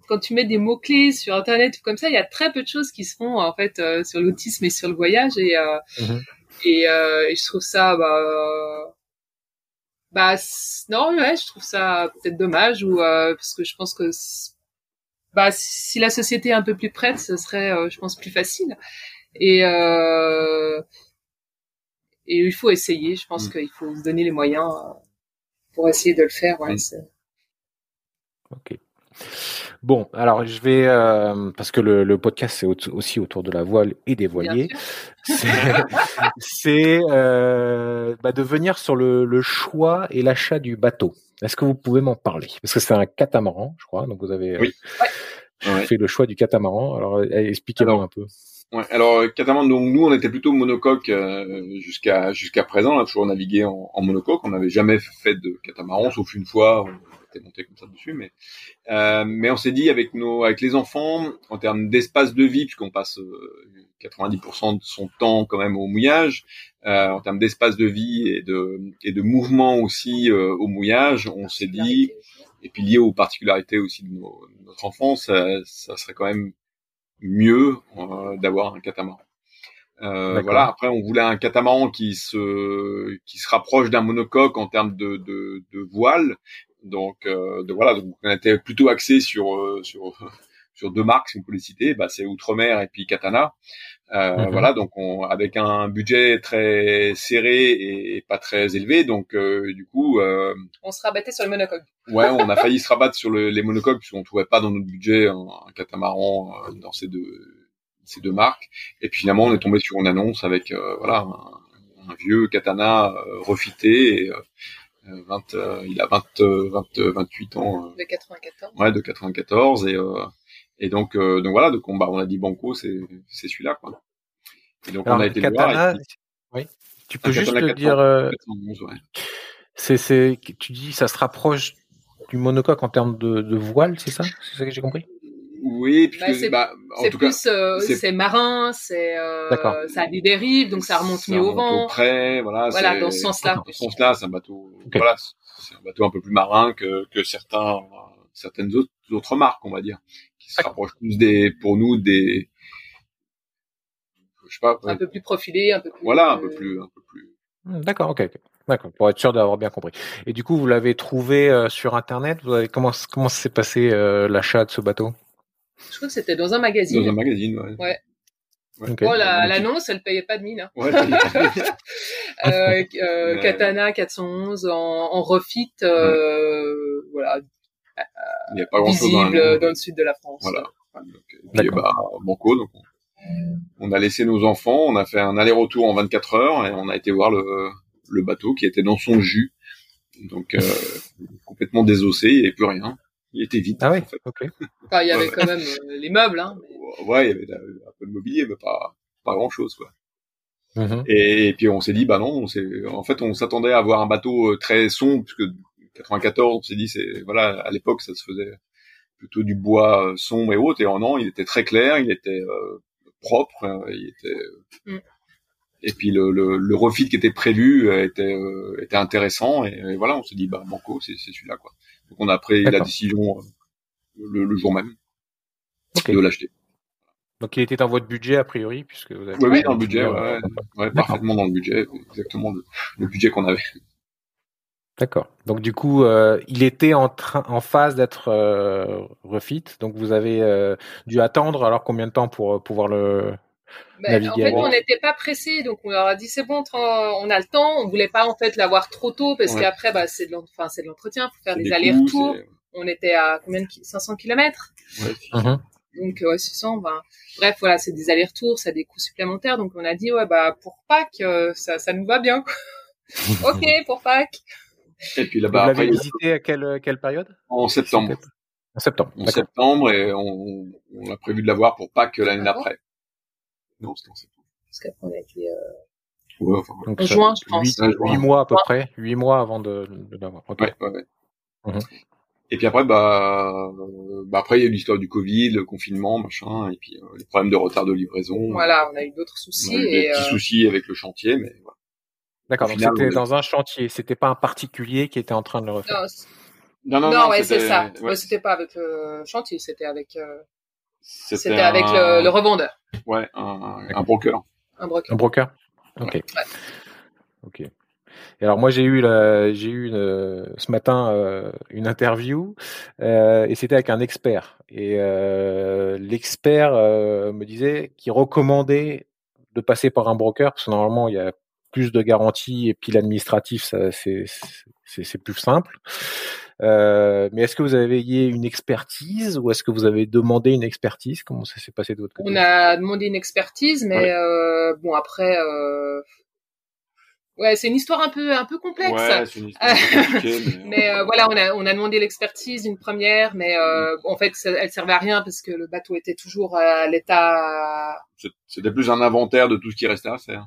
Speaker 1: quand tu mets des mots clés sur internet ou comme ça, il y a très peu de choses qui se font en fait euh, sur l'autisme et sur le voyage et mmh. Et, et, je trouve ça bah bah non ouais je trouve ça peut-être dommage ou parce que je pense que bah si la société est un peu plus prête, ce serait, euh, je pense, plus facile. Et euh, et il faut essayer. Je pense mm. qu'il faut se donner les moyens euh, pour essayer de le faire. Ouais, mm.
Speaker 3: Ok. Bon, alors je vais euh, parce que le, le podcast c'est aussi autour de la voile et des voiliers. (laughs) C'est euh, bah, de venir sur le, le choix et l'achat du bateau. Est-ce que vous pouvez m'en parler? Parce que c'est un catamaran, je crois. Donc vous avez
Speaker 2: oui.
Speaker 3: euh, fait le choix du catamaran. Alors expliquez-moi un peu.
Speaker 2: Ouais, alors catamaran, donc nous on était plutôt monocoque euh, jusqu'à jusqu'à présent, on a toujours navigué en, en monocoque. On n'avait jamais fait de catamaran, sauf une fois. On était monté comme ça dessus, mais euh, mais on s'est dit avec nos avec les enfants en termes d'espace de vie, puisqu'on passe 90% de son temps quand même au mouillage, euh, en termes d'espace de vie et de et de mouvement aussi euh, au mouillage, on s'est dit et puis lié aux particularités aussi de, nos, de notre enfance, ça, ça, serait quand même mieux euh, d'avoir un catamaran. Euh, voilà. Après, on voulait un catamaran qui se qui se rapproche d'un monocoque en termes de, de, de voile. Donc, euh, de, voilà, donc on était plutôt axé sur euh, sur (laughs) sur deux marques, si on peut les citer, bah, c'est Outremer et puis Katana. Euh, mhm. Voilà, donc on, avec un budget très serré et pas très élevé, donc euh, du coup, euh,
Speaker 1: on se rabattait sur le monocoque.
Speaker 2: Ouais, on a (laughs) failli se rabattre sur le, les monocoques puisqu'on trouvait pas dans notre budget un, un catamaran euh, dans ces deux ces deux marques. Et puis finalement, on est tombé sur une annonce avec euh, voilà un, un, vieux Katana refité. Et, 20, il a 20, 20 28 ans.
Speaker 1: de 94.
Speaker 2: Ouais, de 94 et et donc, euh, donc voilà, donc on, bah, on a dit Banco, c'est c'est celui-là quoi.
Speaker 3: Et donc Alors, on a été Katana, voir. Et puis... Oui. Tu peux juste le dire. Euh... Ouais. C'est c'est tu dis ça se rapproche du monocoque en termes de, de voile, c'est ça? C'est ça que j'ai compris?
Speaker 2: Oui, puisque
Speaker 1: bah, bah, en tout plus, cas, euh, c'est marin, c'est euh, ça a des dérives, donc ça remonte mieux au vent.
Speaker 2: Près, voilà.
Speaker 1: Voilà, dans ce sens-là.
Speaker 2: Dans ce sens-là, c'est un bateau. Okay. Voilà, c'est un bateau un peu plus marin que que certains certaines autres autres marques, on va dire se rapproche plus des, pour nous, des,
Speaker 1: je sais pas. Un peu plus profilé, un peu plus.
Speaker 2: Voilà, un peu plus, un peu plus.
Speaker 3: Hmm, d'accord, ok, D'accord, pour être sûr d'avoir bien compris. Et du coup, vous l'avez trouvé euh, sur Internet? Vous avez comment comment s'est passé euh, l'achat de ce bateau?
Speaker 1: Je crois que c'était dans un magazine.
Speaker 2: Dans un magazine, ouais.
Speaker 1: Ouais. ouais. Okay. Oh, l'annonce, la, elle payait pas de mine. Hein.
Speaker 2: Ouais, (laughs)
Speaker 1: euh, euh, (laughs) Katana 411 en, en refit, euh, voilà, il n'y a pas visible dans, dans, le sud de la France.
Speaker 2: Voilà. Donc, et puis, bah, Banco, donc on, a laissé nos enfants, on a fait un aller-retour en 24 heures et on a été voir le, le bateau qui était dans son jus. Donc euh, complètement désossé, il n'y avait plus rien. Il était vide.
Speaker 3: Ah oui, en fait. ok.
Speaker 1: Enfin, il y avait quand même euh, les meubles. Hein,
Speaker 2: mais... Ouais, il y avait un peu de mobilier, mais pas, pas grand-chose. quoi. Mm-hmm. Et, et, puis on s'est dit, bah non, on en fait on s'attendait à avoir un bateau euh, très sombre, puisque 94, on s'est dit, c'est voilà, à l'époque, ça se faisait plutôt du bois euh, sombre et autres. Et en non, il était très clair, il était euh, propre, hein, il était. Mm. Et puis le, le, le, refit qui était prévu euh, était était intéressant et, voilà, on s'est dit bah banco, c'est celui-là quoi. Donc on a pris la décision le, le, jour même okay. de l'acheter.
Speaker 3: Donc il était dans votre budget a priori puisque vous avez.
Speaker 2: Oui, oui dans le budget, ouais, ouais, ouais parfaitement dans le budget, exactement le, le budget qu'on avait.
Speaker 3: D'accord. Donc du coup, euh, il était en train, en phase d'être euh, refit. Donc vous avez euh, dû attendre. Alors combien de temps pour euh, pouvoir le
Speaker 1: Ben, en fait, on n'était pas pressé, donc on leur a dit c'est bon, on a le temps. On voulait pas en fait l'avoir trop tôt parce
Speaker 2: Ouais.
Speaker 1: qu'après, bah, c'est de l'entretien, faut faire des,
Speaker 2: des
Speaker 1: allers-retours. On était à combien de ki- 500 kilomètres,
Speaker 2: c'est- ouais,
Speaker 3: Mhm.
Speaker 1: donc ouais, 600. Ben, bref, voilà, c'est des allers-retours, ça a des coûts supplémentaires. Donc on a dit ouais, bah pour Pâques, euh, ça, ça nous va bien. (laughs) ok pour Pâques.
Speaker 2: Et puis
Speaker 3: Vous
Speaker 2: là-bas,
Speaker 3: l'avez
Speaker 2: après,
Speaker 3: visité à quelle quelle période?
Speaker 2: En septembre.
Speaker 3: En septembre.
Speaker 2: En septembre, et on, on a prévu de l'avoir pour Pâques l'année
Speaker 1: Ah bon
Speaker 2: d'après. Non, c'était en septembre.
Speaker 1: Parce qu'après on a été euh,
Speaker 2: Ouais, enfin, ouais.
Speaker 3: Donc
Speaker 1: en
Speaker 3: ça-
Speaker 1: juin, je pense.
Speaker 3: Huit,
Speaker 2: Ouais, juin.
Speaker 3: huit mois à peu près. Huit mois avant de, de l'avoir.
Speaker 2: Ouais, ouais, ouais.
Speaker 3: Mhm.
Speaker 2: Et puis après, bah, bah après il y a eu l'histoire du Covid, le confinement, machin, et puis euh, les problèmes de retard de livraison.
Speaker 1: Voilà, on a eu d'autres soucis
Speaker 2: Ouais, des
Speaker 1: et
Speaker 2: petits
Speaker 1: euh,
Speaker 2: soucis avec le chantier, mais voilà.
Speaker 3: D'accord. Donc c'était dans un chantier. C'était pas un particulier qui était en train de le refaire.
Speaker 1: non, c'est-
Speaker 2: Non,
Speaker 1: non, ouais, c'est ça.
Speaker 2: ouais,
Speaker 1: Ouais, c'était pas avec le chantier, c'était avec euh,
Speaker 2: c'était
Speaker 1: avec le, le revendeur,
Speaker 2: ouais, un, un broker.
Speaker 1: un broker.
Speaker 3: Un broker. Ok. Ok. Et alors moi j'ai eu la, j'ai eu une- ce matin euh, une interview euh, et c'était avec un expert et euh, l'expert euh, me disait qu'il recommandait de passer par un broker parce que normalement il y a plus de garanties et puis l'administratif c'est c'est plus simple. Euh, mais est-ce que vous avez une expertise ou est-ce que vous avez demandé une expertise? Comment ça s'est passé de votre côté?
Speaker 1: On a demandé une expertise, mais
Speaker 2: Ouais.
Speaker 1: euh, bon après, euh... ouais, c'est une histoire un peu un peu complexe.
Speaker 2: Ouais, c'est une histoire (laughs) mais,
Speaker 1: Mais euh, voilà, on a on a demandé l'expertise une première, mais euh, en fait, ça- elle servait à rien parce que le bateau était toujours à l'état
Speaker 2: c'était plus un inventaire de tout ce qui restait à faire.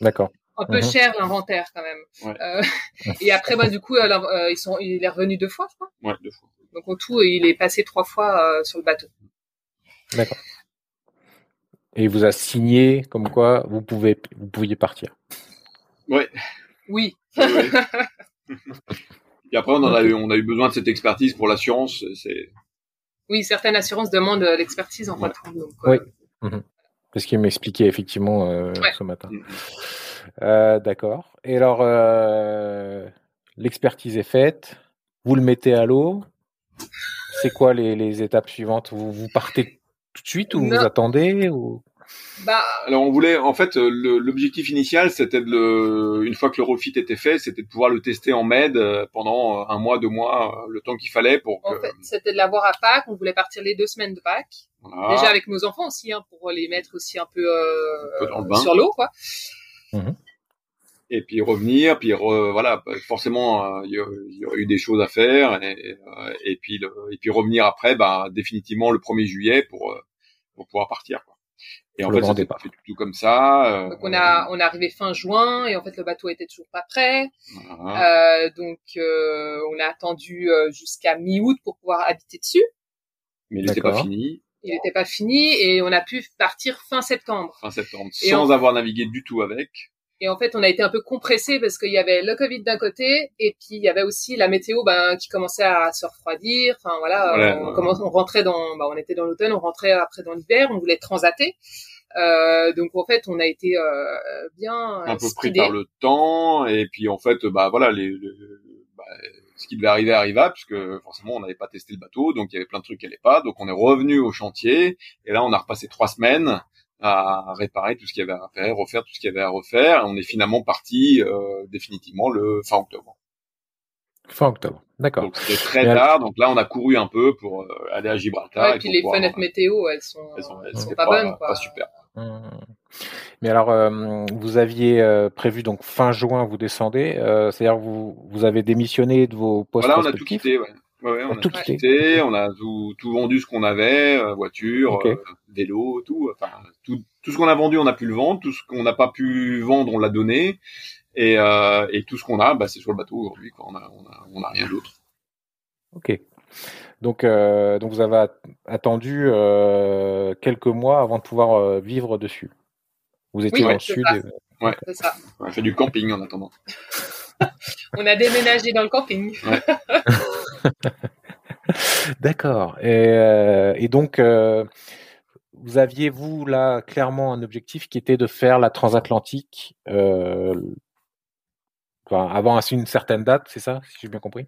Speaker 3: D'accord.
Speaker 1: Un peu
Speaker 3: Mhm.
Speaker 1: cher l'inventaire quand même.
Speaker 2: Ouais.
Speaker 1: Euh, (laughs) et après, bah du coup, alors, euh, ils sont, il est revenu deux fois, je crois.
Speaker 2: Ouais, deux fois.
Speaker 1: Donc au tout, il est passé trois fois euh, sur le bateau.
Speaker 3: D'accord. Et il vous a signé comme quoi vous pouvez vous pouviez partir.
Speaker 2: Ouais.
Speaker 1: Oui.
Speaker 2: ouais. (laughs) Et après, on en a eu, on a eu besoin de cette expertise pour l'assurance. C'est,
Speaker 1: Oui, certaines assurances demandent euh, l'expertise en
Speaker 2: Ouais.
Speaker 1: retour. Donc, euh,
Speaker 3: Oui. C'est ce qu'il m'expliquait effectivement euh,
Speaker 1: Ouais.
Speaker 3: ce matin. Euh, D'accord. Et alors, euh, l'expertise est faite. Vous le mettez à l'eau. C'est quoi les, les étapes suivantes? Vous, vous partez tout de suite ou
Speaker 1: Non.
Speaker 3: vous attendez ou...
Speaker 1: bah,
Speaker 2: Alors on voulait, en fait, euh, l'objectif initial, c'était de le, une fois que le refit était fait, c'était de pouvoir le tester en med pendant un mois, deux mois, le temps qu'il fallait pour que,
Speaker 1: en fait, c'était de l'avoir à Pâques. On voulait partir les deux semaines de Pâques.
Speaker 2: voilà.
Speaker 1: Déjà avec nos enfants aussi, hein, pour les mettre aussi un peu, euh,
Speaker 2: Un peu dans le bain.
Speaker 1: sur l'eau, quoi.
Speaker 2: Et puis revenir, puis re- voilà, forcément, euh, il y, aurait eu des choses à faire, et, euh, et puis le, et puis revenir après, bah définitivement le 1er juillet pour euh, pour pouvoir partir. Quoi. Et en
Speaker 3: Le
Speaker 2: fait, c'était
Speaker 3: départ.
Speaker 2: fait tout comme ça. euh,
Speaker 1: Donc on a, on est arrivé fin juin et en fait le bateau était toujours pas prêt.
Speaker 2: voilà.
Speaker 1: Euh, donc euh, on a attendu euh, jusqu'à mi-août pour pouvoir habiter dessus.
Speaker 2: mais il n'était pas fini
Speaker 1: Il n'était pas fini et on a pu partir fin septembre.
Speaker 2: fin septembre,
Speaker 1: Et
Speaker 2: sans avoir navigué du tout avec.
Speaker 1: Et en fait, on a été un peu compressé parce qu'il y avait le Covid d'un côté et puis il y avait aussi la météo ben, qui commençait à se refroidir. Enfin voilà, on,
Speaker 2: ouais.
Speaker 1: commence- on rentrait dans, ben, on était dans l'automne, on rentrait après dans l'hiver, on voulait transater. Euh, donc en fait, on a été euh, bien
Speaker 2: un peu pris par le temps et puis en fait bah voilà les, le- ce qui devait arriver arriva puisque forcément on n'avait pas testé le bateau donc il y avait plein de trucs qui allaient pas. Donc on est revenu au chantier et là on a repassé trois semaines à réparer tout ce qu'il y avait à faire refaire tout ce qu'il y avait à refaire et on est finalement parti euh, définitivement le fin octobre
Speaker 3: Fin octobre. D'accord.
Speaker 2: donc c'était très
Speaker 3: Et
Speaker 2: tard donc là on a couru un peu pour euh, aller à Gibraltar
Speaker 1: Ouais,
Speaker 2: et
Speaker 1: puis les
Speaker 2: pouvoir-
Speaker 1: fenêtres météo, elles sont,
Speaker 2: elles sont, elles
Speaker 1: elles sont
Speaker 2: sont
Speaker 1: pas, bonnes. Quoi.
Speaker 2: pas super
Speaker 3: Hum. Mais alors, euh, vous aviez euh, prévu donc fin juin vous descendez, euh, c'est-à-dire vous vous avez démissionné de vos postes
Speaker 2: voilà on a tout quitté ouais. Ouais, ouais, on a
Speaker 3: tout quitté.
Speaker 2: quitté, on a tout, tout vendu ce qu'on avait, euh, voiture, euh, vélo, tout. Enfin, tout, tout ce qu'on a vendu, on a pu le vendre. Tout ce qu'on n'a pas pu vendre, on l'a donné. Et, euh, et tout ce qu'on a, bah, c'est sur le bateau aujourd'hui. quoi. On a, on a, on a rien d'autre.
Speaker 3: Ok. Donc, euh, donc vous avez at- attendu euh, quelques mois avant de pouvoir euh, vivre dessus. Vous étiez
Speaker 1: Oui,
Speaker 3: dans le sud.
Speaker 1: ça.
Speaker 3: et-
Speaker 1: C'est ça.
Speaker 2: On a fait du camping en attendant. (laughs)
Speaker 1: On a déménagé dans le camping. (laughs)
Speaker 3: D'accord. Et, euh, et donc, euh, vous aviez vous là clairement un objectif qui était de faire la transatlantique euh, enfin, avant une certaine date, c'est ça, si j'ai bien compris?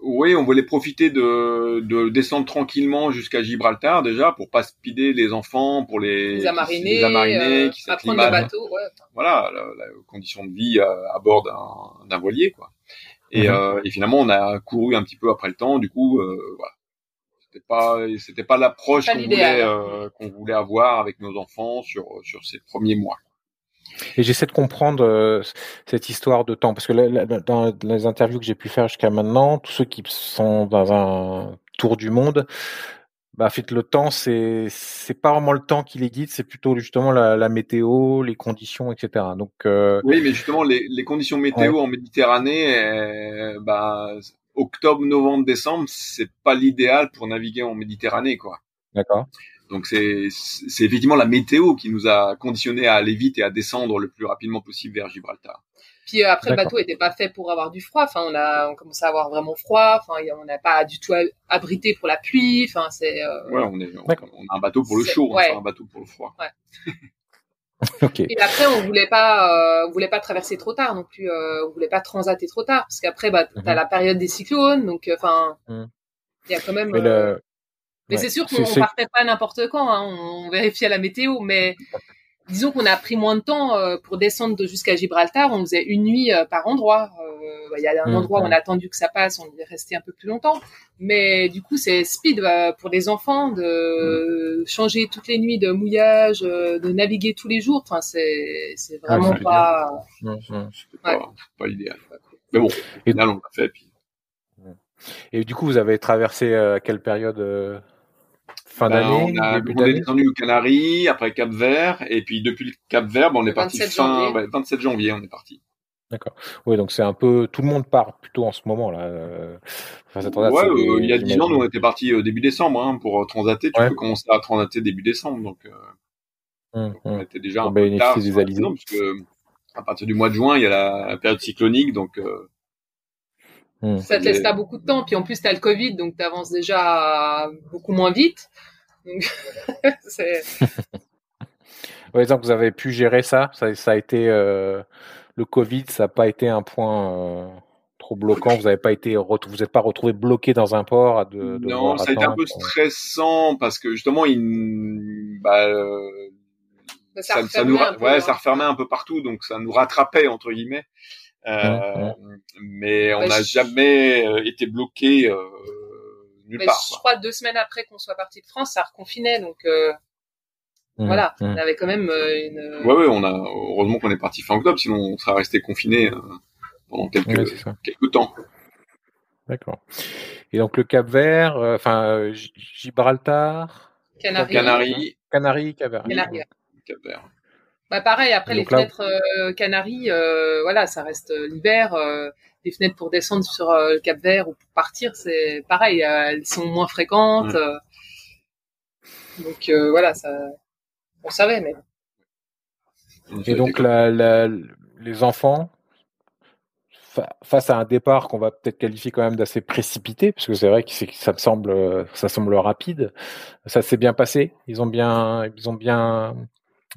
Speaker 2: Oui, on voulait profiter de, de descendre tranquillement jusqu'à Gibraltar déjà pour pas speeder les enfants, pour les,
Speaker 1: les amariner,
Speaker 2: les amariner
Speaker 1: euh,
Speaker 2: qui
Speaker 1: apprendre le bateau. Ouais.
Speaker 2: Voilà, la, la, condition de vie à, à bord d'un voilier, quoi. Et, mmh. euh, et, finalement, on a couru un petit peu après le temps. Du coup, euh, voilà. C'était pas, c'était pas l'approche qu'on voulait, euh, qu'on voulait avoir avec nos enfants sur sur ces premiers mois.
Speaker 3: Et j'essaie de comprendre euh, cette histoire de temps, parce que là, là, dans les interviews que j'ai pu faire jusqu'à maintenant, tous ceux qui sont dans un tour du monde, bah, en fait, le temps, c'est c'est pas vraiment le temps qui les guide, c'est plutôt justement la, la, météo, les conditions, etc. Donc euh...
Speaker 2: oui, mais justement les, les conditions météo ouais. en Méditerranée, euh, bah, octobre, novembre, décembre, c'est pas l'idéal pour naviguer en Méditerranée, quoi.
Speaker 3: D'accord.
Speaker 2: Donc c'est c'est effectivement la météo qui nous a conditionné à aller vite et à descendre le plus rapidement possible vers Gibraltar.
Speaker 1: Puis euh, après, le bateau était pas fait pour avoir du froid. Enfin, on a on commençait à avoir vraiment froid. Enfin, on n'a pas du tout abrité pour la pluie. Enfin, c'est. Euh...
Speaker 2: Ouais, on est. On, on, a un bateau pour le chaud, ouais. on a un bateau pour le froid.
Speaker 1: Ouais. (laughs) okay. Et après, on voulait pas, euh, on voulait pas traverser trop tard non plus. Euh, on voulait pas transater trop tard parce qu'après, bah, t'as mm -hmm. la période des cyclones, donc enfin, il mm. y a quand même.
Speaker 3: Mais, le...
Speaker 1: mais ouais. c'est sûr qu'on partait pas n'importe quand. Hein. On vérifiait la météo, mais disons qu'on a pris moins de temps euh, pour descendre jusqu'à Gibraltar. On faisait une nuit euh, par endroit. Euh, il y a un mmh, endroit où on a attendu que ça passe, on est resté un peu plus longtemps. Mais du coup, c'est speed pour les enfants de mmh. changer toutes les nuits de mouillage, de naviguer tous les jours. Enfin, c'est c'est vraiment
Speaker 2: ouais,
Speaker 1: pas.
Speaker 2: Mmh, ouais. pas, pas l'idéal. Mais bon, et là, on l'a fait. Puis...
Speaker 3: Et du coup, vous avez traversé à quelle période fin
Speaker 2: ben,
Speaker 3: d'année
Speaker 2: On a on est descendu aux Canaries, après Cap Vert, et puis depuis le Cap Vert, ben, on est parti fin
Speaker 1: janvier.
Speaker 2: Ouais, 27 janvier, on est parti.
Speaker 3: D'accord. Oui, donc c'est un peu tout le monde part plutôt en ce moment là. Euh,
Speaker 2: Enfin, cette transat, ouais, euh, il y a 10 ans, nous on était parti euh, début décembre hein, pour transater. Tu ouais. peux commencer à transater début décembre, donc, euh,
Speaker 3: hum,
Speaker 2: donc on
Speaker 3: hum.
Speaker 2: était déjà un peu tard
Speaker 3: des alizés.
Speaker 2: parce que à partir du mois de juin, il y a la période cyclonique, donc.
Speaker 1: Hum. Ça te laisse pas beaucoup de temps, puis en plus t'as le Covid, donc t'avances déjà beaucoup moins vite. (laughs) c'est. (laughs)
Speaker 3: ouais, donc vous avez pu gérer ça. Ça, ça a été euh, le Covid, ça n'a pas été un point euh, trop bloquant. Vous n'avez pas été, vous n'êtes pas retrouvé bloqué dans un port. À de, de
Speaker 2: non, ça a été un peu stressant parce que justement, il, bah, euh,
Speaker 1: ça,
Speaker 2: ça, ça nous, peu, ouais, hein. ça refermait un peu partout, donc ça nous rattrapait entre guillemets. Euh, mmh. Mais on n'a jamais été bloqué nulle
Speaker 1: mais
Speaker 2: part.
Speaker 1: Je crois deux semaines après qu'on soit parti de France, ça reconfinait, donc euh, mmh, voilà, mmh. on avait quand même euh, une.
Speaker 2: Ouais, ouais, on a heureusement qu'on est parti fin octobre, sinon on serait resté confiné euh, pendant quelques ouais, quelques temps.
Speaker 3: D'accord. Et donc le Cap Vert, enfin Gibraltar,
Speaker 1: Canaries,
Speaker 2: Canaries,
Speaker 3: Canaries, Cap Vert.
Speaker 1: Canaries.
Speaker 2: Cap Vert.
Speaker 1: Bah pareil, après les là, fenêtres euh, Canaries, euh, voilà, ça reste l'hiver. Euh, les fenêtres pour descendre sur le Cap Vert ou pour partir, c'est pareil, elles sont moins fréquentes. Mmh. donc voilà, ça, on savait, mais.
Speaker 3: Et donc la, la, les enfants, face à un départ qu'on va peut-être qualifier quand même d'assez précipité, parce que c'est vrai que ça me semble, ça semble rapide. Ça s'est bien passé. Ils ont bien, ils ont bien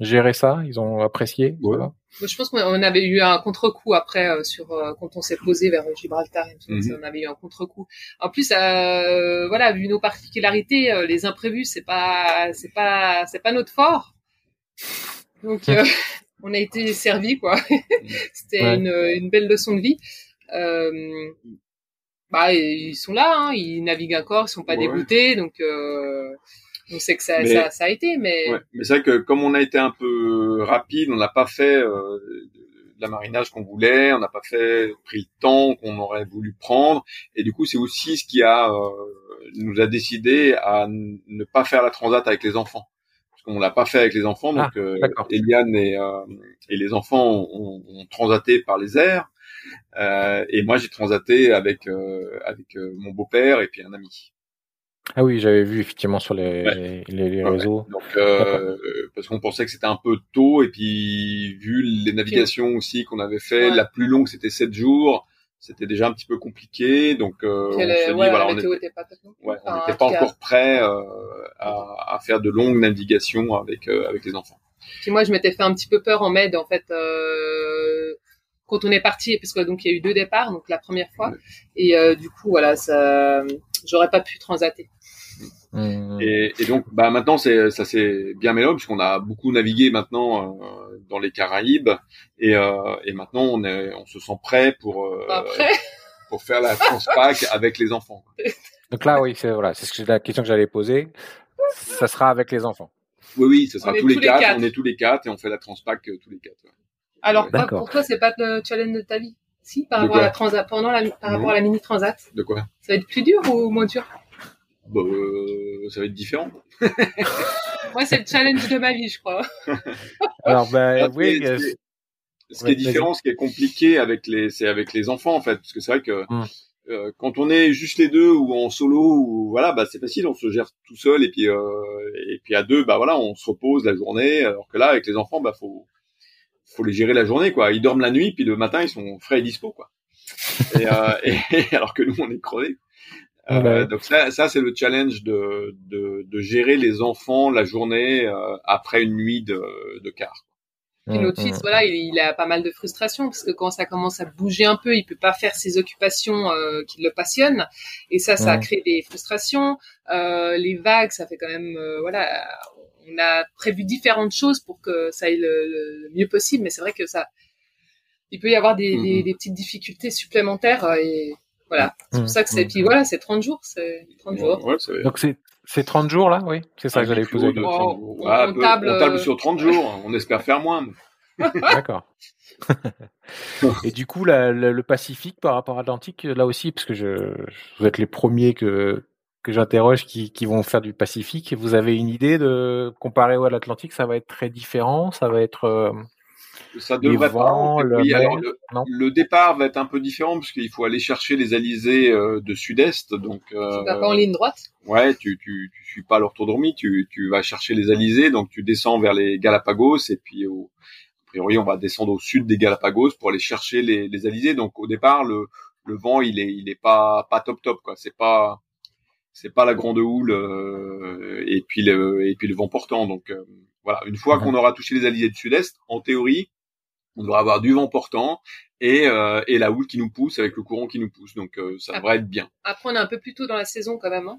Speaker 3: gérer ça Ils ont apprécié
Speaker 2: ouais.
Speaker 1: Je pense qu'on avait eu un contre-coup après euh, sur euh, quand on s'est posé vers Gibraltar. Mm -hmm. On avait eu un contre-coup. En plus, euh, voilà, vu nos particularités, euh, les imprévus, c'est pas, c'est pas, c'est pas notre fort. Donc, euh, (laughs) (laughs) on a été servi, quoi. (laughs) C'était ouais. une, une, belle leçon de vie. bah, ils sont là, hein, ils naviguent encore, ils sont pas ouais. dégoûtés, donc on sait que ça, mais, ça, ça, a été, mais.
Speaker 2: Ouais, mais c'est vrai que comme on a été un peu rapide, on n'a pas fait euh, de la marinage qu'on voulait, on n'a pas fait pris le temps qu'on aurait voulu prendre, et du coup c'est aussi ce qui a euh, nous a décidé à ne pas faire la transat avec les enfants, parce qu'on l'a pas fait avec les enfants, donc ah, euh, Eliane et, euh, et les enfants ont, ont, transaté par les airs, euh, et moi j'ai transaté avec euh, avec mon beau-père et puis un ami.
Speaker 3: Ah oui, j'avais vu effectivement sur les, ouais. les, les, réseaux.
Speaker 2: Ouais. Donc, euh, parce qu'on pensait que c'était un peu tôt, et puis vu les navigations aussi qu'on avait fait, ouais. la plus longue c'était 7 jours, c'était déjà un petit peu compliqué. Donc, euh, on s'est dit, voilà, on n'était pas, enfin, pas encore prêt euh, à, à, faire de longues navigations avec, euh, avec les enfants.
Speaker 1: Puis moi, je m'étais fait un petit peu peur en med, en fait. Quand on est parti, parce que donc il y a eu deux départs, donc la première fois, et euh, du coup voilà, ça, j'aurais pas pu transater.
Speaker 2: Mmh. Et, et, donc bah maintenant c'est ça s'est bien mélangé puisqu'on a beaucoup navigué maintenant euh, dans les Caraïbes et, euh, et maintenant on est on se sent prêt pour euh, (laughs) pour faire la transpac avec les enfants.
Speaker 3: Donc là oui c'est voilà c'est ce que la question que j'allais poser. Ça sera avec les enfants.
Speaker 2: Oui oui ce sera tous, les, quatre, On est tous les quatre et on fait la transpac tous les quatre.
Speaker 1: Alors, pour toi, c'est pas le challenge de ta vie? Si, par rapport à la transat, pendant la, par rapport à la mini transat.
Speaker 2: De quoi?
Speaker 1: Ça va être plus dur ou moins dur?
Speaker 2: Bah, euh, ça va être différent. (laughs)
Speaker 1: Moi, c'est le challenge de ma vie, je crois. (laughs)
Speaker 3: Alors, ben, oui.
Speaker 2: Ce qui est différent, ce qui est compliqué avec les, c'est avec les enfants, en fait, parce que c'est vrai que hum. euh, quand on est juste les deux ou en solo, ou voilà, bah c'est facile, on se gère tout seul et puis euh, et puis à deux, bah voilà, on se repose la journée, alors que là, avec les enfants, bah faut faut les gérer la journée, quoi. Ils dorment la nuit, puis le matin, ils sont frais et dispo, quoi. et, euh, et, (laughs) alors que nous, on est crevés. Euh, donc ça, ça c'est le challenge de, de, de, gérer les enfants la journée euh, après une nuit de, de car.
Speaker 1: Et notre fils, voilà, il, a pas mal de frustration parce que quand ça commence à bouger un peu, il peut pas faire ses occupations euh, qui le passionnent, et ça, ça crée des frustrations. Euh, les vagues, ça fait quand même, euh, voilà, on a prévu différentes choses pour que ça aille le, mieux possible, mais c'est vrai que ça, il peut y avoir des, des, des petites difficultés supplémentaires euh, et voilà. C'est pour ça que c'est, puis voilà, c'est 30 jours, c'est 30 jours.
Speaker 3: Ouais, Donc c'est, c'est 30 jours là, oui? C'est ça que j'allais poser.
Speaker 2: on, on, table, on, table, sur 30 jours. On espère faire moins. (laughs) (laughs)
Speaker 3: D'accord. (laughs) et du coup, la, le Pacifique par rapport à l'Atlantique, là aussi, parce que je, vous êtes les premiers que que j'interroge qui, qui vont faire du Pacifique. Vous avez une idée de comparer à l'Atlantique, ça va être très différent, ça va être euh,
Speaker 2: ça devrait pas. le, oui, alors le, départ va être un peu différent parce qu'il faut aller chercher les alizés euh, de sud-est, donc.
Speaker 1: Euh, tu vas pas en ligne droite?
Speaker 2: Ouais, tu tu tu suis pas l'orthodromie, tu tu vas chercher les alizés, donc tu descends vers les Galapagos et puis au, a priori on va descendre au sud des Galapagos pour aller chercher les les alizés. Donc au départ le le vent il est il est pas pas top top quoi, c'est pas c'est pas la grande houle euh, et puis le et puis le vent portant donc euh, voilà. Une fois qu'on aura touché les alizés du sud-est en théorie on devrait avoir du vent portant et euh, et la houle qui nous pousse avec le courant qui nous pousse donc ça devrait être bien.
Speaker 1: Après on est un peu plus tôt dans la saison quand même hein.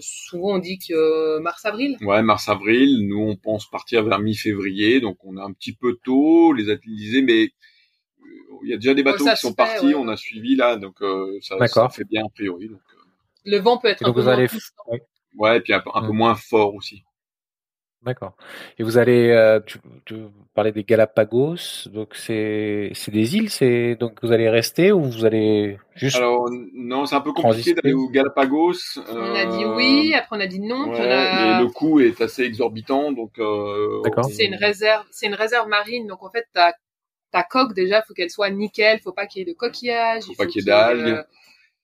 Speaker 1: souvent on dit que mars avril
Speaker 2: ouais mars avril nous on pense partir vers mi-février donc on est un petit peu tôt les alizés mais il y a déjà des bateaux qui sont partis, on a suivi là, donc ça, ça, fait bien a priori. Donc,
Speaker 1: le vent peut être un peu moins allez...
Speaker 2: Ouais, et puis un, peu, moins fort aussi.
Speaker 3: D'accord. Et vous allez, euh, tu, tu parlais des Galapagos, donc c'est c'est des îles, c'est donc vous allez rester ou vous allez juste.
Speaker 2: Alors non, c'est un peu compliqué d'aller aux Galapagos.
Speaker 1: On a dit oui, après on a dit non.
Speaker 2: Ouais, a... Et le coût est assez exorbitant, donc. Euh,
Speaker 1: c'est une réserve, c'est une réserve marine, donc en fait ta ta coque déjà, faut qu'elle soit nickel, faut pas qu'il y ait de coquillages.
Speaker 2: Faut, faut pas qu'il y ait d'algues.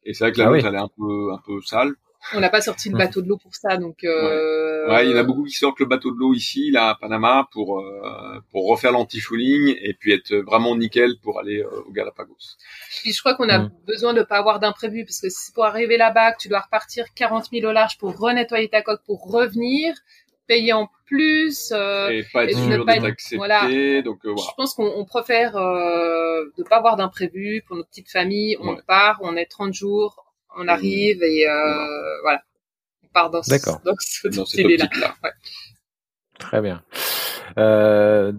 Speaker 2: Et c'est vrai que la ah elle est un peu, un peu sale.
Speaker 1: On n'a pas sorti le bateau de l'eau pour ça, donc. Euh...
Speaker 2: Ouais. il y en a beaucoup qui sortent le bateau de l'eau ici, là, à Panama, pour euh, pour refaire l'anti-fouling et puis être vraiment nickel pour aller euh, au Galapagos.
Speaker 1: Puis je crois qu'on a mm. besoin de pas avoir d'imprévu, parce que si pour arriver là-bas, que tu dois repartir 40 000 au large pour renettoyer ta coque, pour revenir, payer en plus
Speaker 2: euh, et pas être sûr d'être accepté. Voilà. Donc euh, voilà.
Speaker 1: Je pense qu'on préfère euh, de pas avoir d'imprévu pour notre petite famille. On part, on est 30 jours, on arrive et euh, voilà. On part dans,
Speaker 3: ce,
Speaker 1: dans, ce, dans cette là. là. Ouais.
Speaker 3: Très bien. Euh,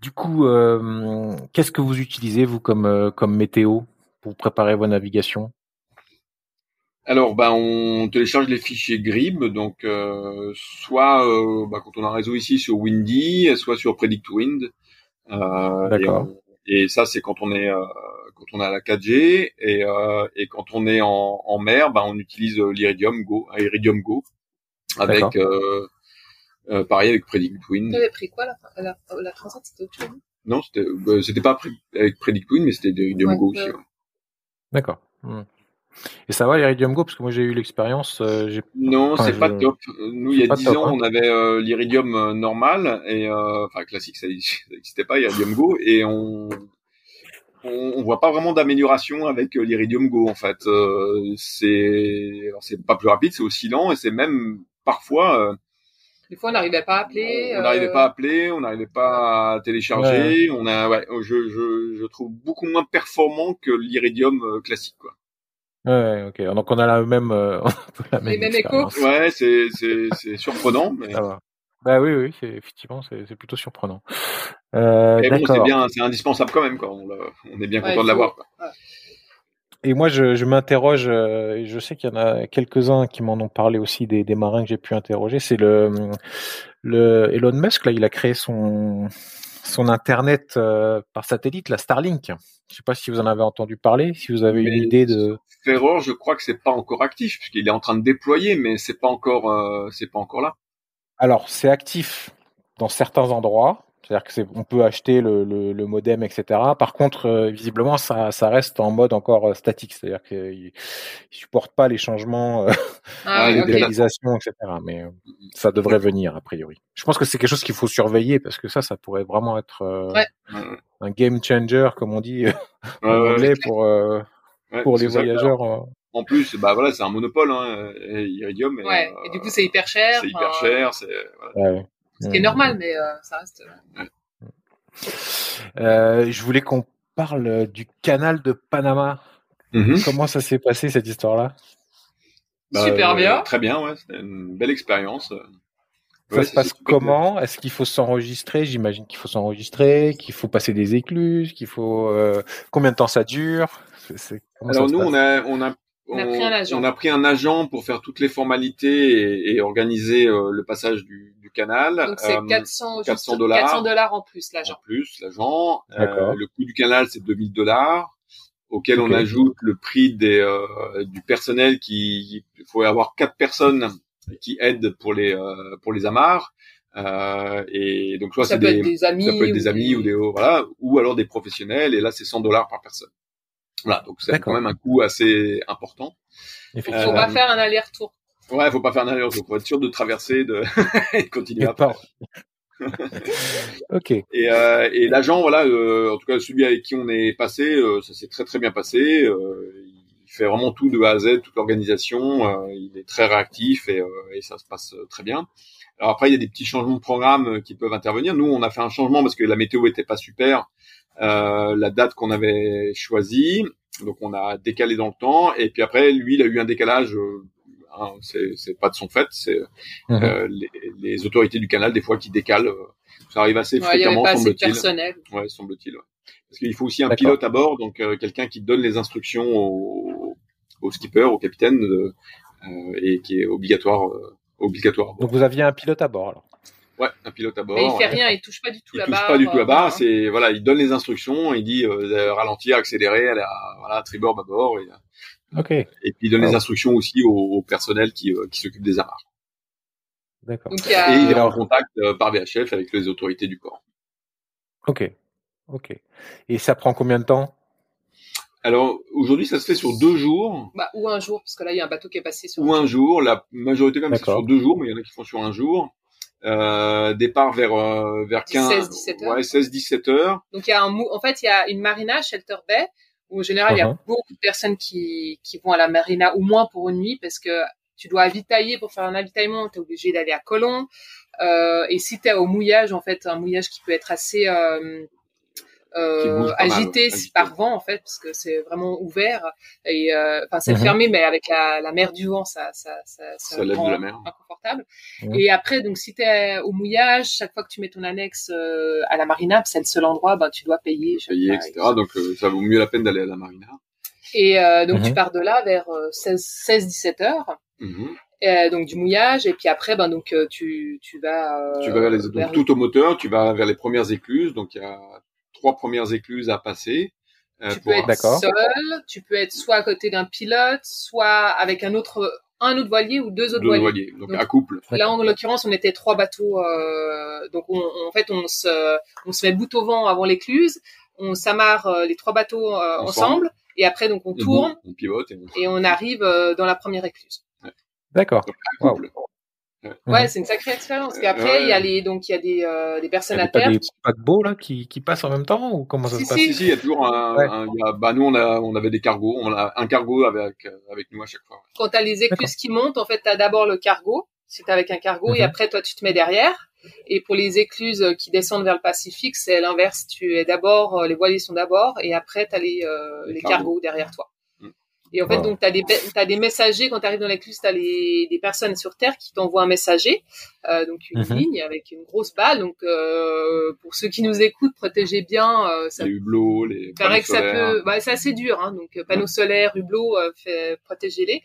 Speaker 3: du coup, euh, qu'est-ce que vous utilisez vous comme comme météo pour préparer vos navigations?
Speaker 2: Alors, bah, on télécharge les fichiers Grib, donc euh, soit euh, bah, quand on a un réseau ici sur Windy, soit sur PredictWind. Euh, D'accord. Et, ça, c'est quand on est euh, quand on a la 4G et, euh, et quand on est en, en mer, bah, on utilise l'Iridium Go, Iridium Go, avec pareil avec PredictWind.
Speaker 1: Tu avais pris quoi la, la, la Transat C'était autre chose
Speaker 2: Non, c'était bah, c'était pas avec PredictWind, mais c'était Iridium Go aussi.
Speaker 3: D'accord. Hmm. Et ça va l'Iridium Go parce que moi j'ai eu l'expérience. Euh,
Speaker 2: non, c'est pas top. Nous, il y a 10 ans, hein. on avait euh, l'Iridium euh, normal et euh, enfin classique, ça n'existait pas Iridium Go et on on, voit pas vraiment d'amélioration avec l'Iridium Go en fait. c'est alors c'est pas plus rapide, c'est aussi lent et c'est même parfois
Speaker 1: Des fois, on n'arrivait pas à appeler.
Speaker 2: On n'arrivait pas à appeler, on n'arrivait pas à télécharger. On a, ouais, je, je, je trouve beaucoup moins performant que l'Iridium classique, quoi.
Speaker 3: Ouais, ok. Donc on a la même, euh, (laughs)
Speaker 1: la même Les mêmes échos.
Speaker 2: Ouais, c'est c'est c'est surprenant, mais. Ça va.
Speaker 3: Bah oui, oui, c'est effectivement, c'est plutôt surprenant. Euh,
Speaker 2: bon, c'est bien, c'est indispensable quand même, quoi. On, on est bien content de l'avoir.
Speaker 3: Et moi, je, je m'interroge, euh, et je sais qu'il y en a quelques-uns qui m'en ont parlé aussi des, des marins que j'ai pu interroger. C'est le, le Elon Musk là, il a créé son son internet euh, par satellite, la Starlink. Je sais pas si vous en avez entendu parler, si vous avez une idée de.
Speaker 2: Ferror, je crois que c'est pas encore actif puisqu'il est en train de déployer, mais c'est pas encore, euh, c'est pas encore là.
Speaker 3: Alors, c'est actif dans certains endroits. C'est-à-dire que c'est, on peut acheter le, le, le, modem, etc. Par contre, euh, visiblement, ça, ça reste en mode encore euh, statique, c'est-à-dire qu'il ne supporte pas les changements euh, ah, de réalisation, etc. Mais euh, ça devrait venir a priori. Je pense que c'est quelque chose qu'il faut surveiller parce que ça, ça pourrait vraiment être ouais. un game changer, comme on dit en anglais, pour pour les voyageurs.
Speaker 2: En plus, bah voilà, c'est un monopole, hein, Iridium.
Speaker 1: ouais. et du coup, c'est hyper cher.
Speaker 2: C'est hyper cher, c'est. Voilà.
Speaker 1: Ce qui est normal, mais euh, ça reste.
Speaker 3: Euh, je voulais qu'on parle du canal de Panama. Mm-hmm. Comment ça s'est passé cette histoire-là?
Speaker 1: Bah, Super bien.
Speaker 2: Euh, très bien, ouais. C'était une belle expérience.
Speaker 3: Ça se passe comment? Est-ce qu'il faut s'enregistrer? J'imagine qu'il faut s'enregistrer, qu'il faut passer des écluses, qu'il faut combien de temps ça dure?
Speaker 2: Alors nous, on a on a on, a pris un agent. On a pris un agent pour faire toutes les formalités et, et organiser euh, le passage du, du, canal.
Speaker 1: Donc c'est 400, 400 dollars. 400 dollars en plus l'agent.
Speaker 2: En plus l'agent. Euh, le coût du canal c'est 2000 dollars auquel on ajoute le prix des, euh, du personnel qui il faut avoir quatre personnes qui aident pour les euh, pour les amarres. Euh, et donc soit c'est des,
Speaker 1: des, amis,
Speaker 2: ça peut être des amis ou des voilà ou alors des professionnels et là c'est 100 dollars par personne. Voilà, donc c'est quand même un coût assez important.
Speaker 1: Il faut pas euh, faire un aller-retour.
Speaker 2: Ouais, faut pas faire un aller-retour. Faut être sûr de traverser, de (laughs) et continuer à après. (laughs)
Speaker 3: ok.
Speaker 2: Et, euh, et l'agent, voilà, euh, en tout cas celui avec qui on est passé, euh, ça s'est très très bien passé. Euh, il fait vraiment tout de A à Z, toute l'organisation. il est très réactif et, et, ça se passe très bien. Alors après, il y a des petits changements de programme qui peuvent intervenir. Nous, on a fait un changement parce que la météo était pas super. Euh, la date qu'on avait choisie. Donc on a décalé dans le temps. Et puis après, lui, il a eu un décalage. Euh, hein, c'est pas de son fait. C'est mhm. euh, les, les, autorités du canal des fois qui décalent. Euh, ça arrive assez fréquemment, semble-t-il. Ouais, semble-t-il. Parce qu'il faut aussi un pilote à bord, donc quelqu'un qui donne les instructions au, au skipper, au capitaine, et qui est obligatoire, obligatoire.
Speaker 3: Donc vous aviez un pilote à bord alors.
Speaker 2: Ouais, un pilote à bord.
Speaker 1: Mais il fait rien, il touche pas du tout
Speaker 2: la
Speaker 1: barre.
Speaker 2: Il touche pas du tout la barre. C'est voilà, il donne les instructions, il dit euh, ralentir, accélérer, à voilà, tribord, bâbord. Et,
Speaker 3: ok.
Speaker 2: Et puis il donne les instructions aussi au, personnel qui, euh, qui s'occupe des amarres.
Speaker 3: D'accord.
Speaker 2: Et il est en contact euh, par VHF avec les autorités du port.
Speaker 3: Ok. Ok. Et ça prend combien de temps?
Speaker 2: Alors aujourd'hui, ça se fait sur deux jours.
Speaker 1: Bah, ou un jour, parce que là, il y a un bateau qui est passé sur.
Speaker 2: Ou un jour. La majorité même c'est sur deux jours, mais il y en a qui font sur un jour. Euh, départ vers euh, vers 15 16 17 heures. Ouais, 16 17 heures.
Speaker 1: Donc il y a un en fait il y a une marina Shelter Bay où en général il y a uh-huh. beaucoup de personnes qui qui vont à la marina au moins pour une nuit parce que tu dois avitailler pour faire un avitaillement, tu es obligé d'aller à Colomb euh, et si tu es au mouillage en fait un mouillage qui peut être assez euh, agité, par vent en fait parce que c'est vraiment ouvert. Et euh, enfin c'est mhm. fermé mais avec la, la, mer du vent ça ça ça,
Speaker 2: ça, ça rend
Speaker 1: la mer. inconfortable. Mhm. et après donc si tu es au mouillage chaque fois que tu mets ton annexe euh, à la marina c'est le seul endroit ben tu dois payer
Speaker 2: payer etc donc ça vaut mieux la peine d'aller à la marina.
Speaker 1: Et donc tu mhm. pars de là vers 16 16 17 heures. Euh, donc du mouillage et puis après ben donc tu tu vas
Speaker 2: tu vas vers les donc tout au moteur tu vas vers les premières écluses. Donc il y a trois premières écluses à passer.
Speaker 1: Euh, tu peux être seul, tu peux être soit à côté d'un pilote, soit avec un autre un autre voilier ou deux autres voiliers.
Speaker 2: Donc, à couple.
Speaker 1: Là, en l'occurrence, on était trois bateaux. Euh, donc, on, en fait, on se, on se met bout au vent avant l'écluse. On s'amarre euh, les trois bateaux euh, ensemble. Et après, donc, on tourne.
Speaker 2: on pivote.
Speaker 1: Et on, arrive euh, dans la première écluse.
Speaker 3: D'accord.
Speaker 1: Ouais, c'est une sacrée expérience. Et après, il y a les donc il y a des euh, des personnes à terre.
Speaker 3: Il y a des paquebots là qui qui passent en même temps ou comment ça se passe?
Speaker 2: Si si, il y a toujours un, un y a, bah nous on a on avait des cargos, on a un cargo avec avec nous à chaque fois.
Speaker 1: Quand tu as les écluses qui montent, en fait, tu as d'abord le cargo c'est avec un cargo, et
Speaker 3: Mhm.
Speaker 1: après toi tu te mets derrière. Et pour les écluses euh, qui descendent vers le Pacifique, c'est l'inverse. Tu es d'abord, euh, les voiliers sont d'abord, et après tu as les, euh,
Speaker 2: Les
Speaker 1: les
Speaker 2: cargos.
Speaker 1: cargos derrière toi.
Speaker 2: Mm.
Speaker 1: Et en fait,
Speaker 3: Wow.
Speaker 1: donc, tu as des, as des messagers, quand tu arrives dans l'écluse, tu as les, des personnes sur Terre qui t'envoient un messager, euh, donc une
Speaker 3: Mhm.
Speaker 1: ligne avec une grosse balle. Donc, euh, pour ceux qui nous écoutent, protégez bien. Euh, ça
Speaker 2: Les hublots, les
Speaker 1: paraît que ça peut, bah, c'est assez dur, hein, donc euh, panneaux solaires, hublots, euh, fait, protégez-les.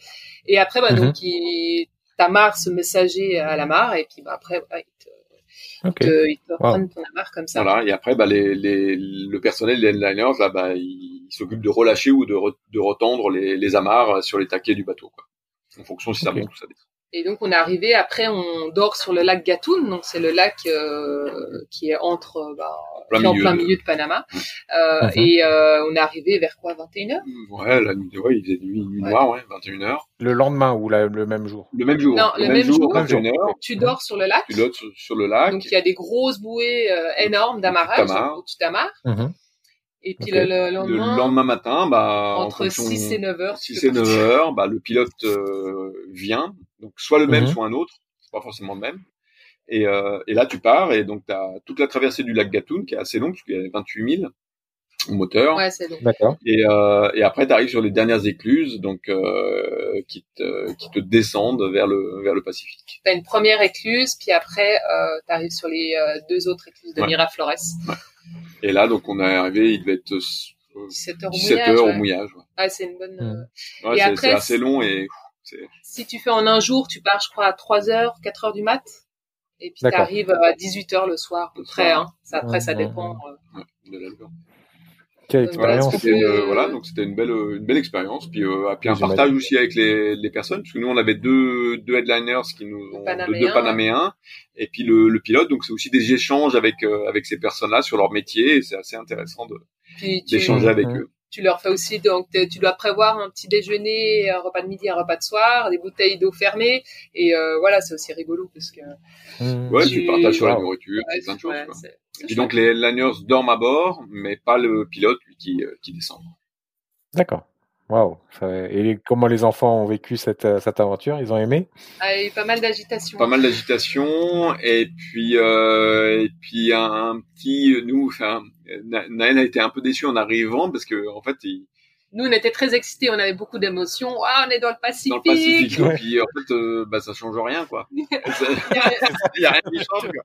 Speaker 1: Et après, bah,
Speaker 3: Mhm.
Speaker 1: donc, il, t'amarres ce messager à la mare, et puis bah, après, voilà, il te,
Speaker 3: Ok.
Speaker 1: il te, il te
Speaker 3: Wow.
Speaker 1: prennent ton amarre comme ça.
Speaker 2: Voilà, et après, bah, les, les, le personnel des headliners, là, bah, il, il s'occupe de relâcher ou de, re- de retendre les, les amarres sur les taquets du bateau, quoi. En fonction si ça monte ou ça descend.
Speaker 1: Et donc on est arrivé, après on dort sur le lac Gatun, donc c'est le lac euh, qui est entre, euh, bah,
Speaker 2: Plein
Speaker 1: qui est en plein
Speaker 2: de-
Speaker 1: milieu de Panama. Euh,
Speaker 3: Mhm.
Speaker 1: Et euh, on est arrivé vers quoi, 21h
Speaker 2: Ouais, la nuit, ouais, il faisait nuit, nuit
Speaker 1: Ouais.
Speaker 2: noire, ouais, 21h.
Speaker 3: Le lendemain ou la- le même jour?
Speaker 2: Le même jour.
Speaker 1: Non, le même jour.
Speaker 2: 21h.
Speaker 1: Tu dors sur le lac,
Speaker 2: Tu lotes sur, sur le lac.
Speaker 1: donc il y a des grosses bouées euh, énormes d'amarrage, où tu t'amarres. Et puis
Speaker 3: Ok.
Speaker 1: le, le
Speaker 2: Le
Speaker 1: lendemain,
Speaker 2: lendemain matin, bah, en
Speaker 1: entre
Speaker 2: fonction-
Speaker 1: 6 et 9h,
Speaker 2: 6 et 9 heures, bah, le pilote euh, vient, donc soit le même,
Speaker 3: Mhm.
Speaker 2: soit un autre, c'est pas forcément le même. Et, euh, et là, tu pars, et donc tu as toute la traversée du lac Gatun, qui est assez longue, puisqu'il y a 28 000 au moteur.
Speaker 1: Ouais, c'est long.
Speaker 3: D'accord.
Speaker 2: Et, euh, et après, tu arrives sur les dernières écluses, donc euh, qui, te, qui te descendent vers le, vers le Pacifique.
Speaker 1: T'as une première écluse, puis après euh, t'arrives sur les euh, deux autres écluses de
Speaker 2: Ouais.
Speaker 1: Miraflores.
Speaker 2: Et là, donc on est arrivé, il devait être euh,
Speaker 1: 17 heures au
Speaker 2: 17
Speaker 1: mouillage.
Speaker 2: heures
Speaker 1: ouais.
Speaker 2: au mouillage. Ouais.
Speaker 1: Ouais, c'est une bonne. Euh,
Speaker 2: Ouais,
Speaker 1: Et
Speaker 2: c'est
Speaker 1: après,
Speaker 2: c'est assez long et
Speaker 1: si tu fais en un jour, tu pars, je crois, à 3 heures, 4 heures du mat. Et puis
Speaker 3: D'accord.
Speaker 1: t'arrives à 18 heures le soir, à peu près. Hein. Ça, après, ça dépend. euh.
Speaker 2: de l'album.
Speaker 3: Quelle
Speaker 1: Euh, voilà,
Speaker 3: expérience.
Speaker 1: ce
Speaker 2: C'était une,
Speaker 1: Euh,
Speaker 2: voilà, donc c'était une belle, une belle expérience. Puis, euh, puis un partage aussi avec les, les personnes, parce que nous on avait deux, deux headliners qui nous ont
Speaker 1: Panaméens,
Speaker 2: deux, deux Panaméens, et puis le, le pilote. Donc c'est aussi des échanges avec euh, avec ces personnes-là sur leur métier, et c'est assez intéressant de
Speaker 1: tu,
Speaker 2: d'échanger avec eux.
Speaker 1: Tu leur fais aussi, donc tu dois prévoir un petit déjeuner, un repas de midi, un repas de soir, des bouteilles d'eau fermées. Et euh, voilà, c'est aussi rigolo parce que.
Speaker 3: Mhm.
Speaker 2: Ouais,
Speaker 1: Tu-
Speaker 2: tu partages sur la
Speaker 3: Wow.
Speaker 2: nourriture,
Speaker 1: Ouais,
Speaker 2: c'est plein de choses.
Speaker 1: ouais,
Speaker 2: quoi.
Speaker 1: c'est- c'est
Speaker 2: Et puis
Speaker 1: chouette.
Speaker 2: donc les headliners dorment à bord, mais pas le pilote lui qui euh, qui descend.
Speaker 3: D'accord. Waouh. Et comment les enfants ont vécu cette, euh, cette aventure? Ils ont aimé?
Speaker 1: Ah, et pas mal d'agitation.
Speaker 2: pas mal d'agitation et puis euh, et puis un, un petit nous enfin Na- Naël a été un peu déçu en arrivant parce que en fait il,
Speaker 1: Nous, on était très excités, on avait beaucoup d'émotions. Ah, on est dans le Pacifique.
Speaker 2: dans le Pacifique
Speaker 3: Ouais.
Speaker 2: et puis en fait euh, bah ça change rien quoi (laughs) il y a rien qui change quoi.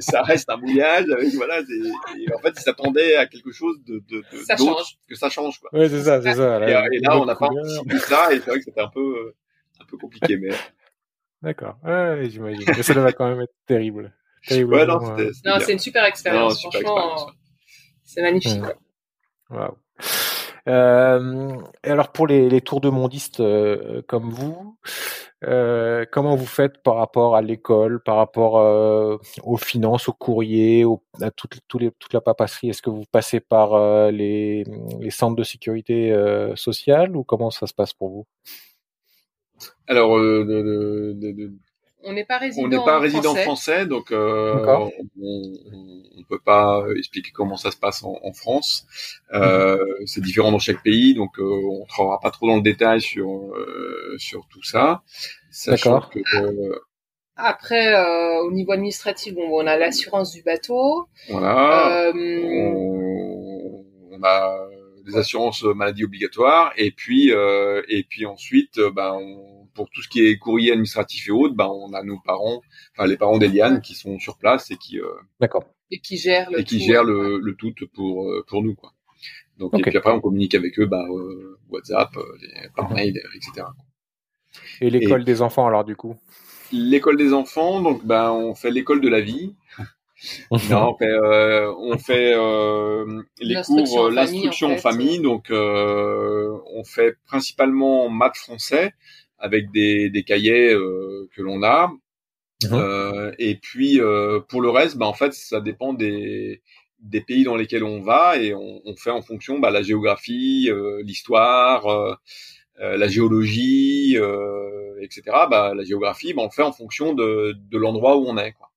Speaker 2: Ça- reste un mouillage avec voilà des- et en fait il s'attendait à quelque chose de de, de-
Speaker 1: Ça change.
Speaker 2: que ça change quoi
Speaker 3: Oui, c'est ça, c'est ça.
Speaker 2: et, et là on n'a pas anticipé ça et c'est vrai que c'était un peu euh, un peu compliqué mais (laughs)
Speaker 3: D'accord. Ouais, j'imagine. Mais ça devait quand même être terrible. Terrible.
Speaker 2: ouais non bien.
Speaker 1: c'est une super expérience.
Speaker 2: Non, super
Speaker 1: Franchement, c'est magnifique.
Speaker 3: Waouh. Et alors pour les, les tours de mondistes euh, comme vous, euh, comment vous faites par rapport à l'école, par rapport euh, aux finances, au courrier, au- à toute, les, toute la papasserie? Est-ce que vous passez par euh, les, les centres de sécurité euh, sociale ou comment ça se passe pour vous?
Speaker 2: Alors euh, de, de, de-
Speaker 1: On n'est pas résident
Speaker 2: on n'est pas résident
Speaker 1: français.
Speaker 2: français, donc euh, on, on peut pas expliquer comment ça se passe en, en France. Euh, C'est différent dans chaque pays, donc euh, on ne rentrera pas trop dans le détail sur euh, sur tout ça. Sachant
Speaker 3: D'accord.
Speaker 2: que euh,
Speaker 1: Après, euh, au niveau administratif, bon, on a l'assurance du bateau.
Speaker 2: voilà,
Speaker 1: Euh,
Speaker 2: on, on a des assurances maladie obligatoires, et puis euh, et puis ensuite, euh, ben on- pour tout ce qui est courrier administratif et autres, ben on a nos parents, enfin les parents d'Eliane qui sont sur place et qui euh,
Speaker 3: D'accord.
Speaker 1: et qui gère le
Speaker 2: et qui
Speaker 1: tout,
Speaker 2: gèrent
Speaker 1: euh,
Speaker 2: le, le tout pour euh, pour nous quoi. Donc et puis après on communique avec eux bah euh, WhatsApp, euh, les- par
Speaker 3: Mhm.
Speaker 2: mail, etc.
Speaker 3: Et l'école des enfants alors du coup?
Speaker 2: L'école des enfants, donc ben on fait l'école de la vie. Non, on fait euh, on fait euh, les
Speaker 1: L'instruction
Speaker 2: cours l'instruction en
Speaker 1: famille, en fait.
Speaker 2: famille, donc euh, on fait principalement maths français avec des des cahiers euh, que l'on a.
Speaker 3: Mhm.
Speaker 2: Euh, et puis euh, pour le reste, bah, en fait, ça dépend des des pays dans lesquels on va et on, on fait en fonction bah, la géographie, euh, l'histoire, euh, euh, la géologie, euh, etc. Bah, la géographie, bah, on le fait en fonction de, de l'endroit où on est. Quoi.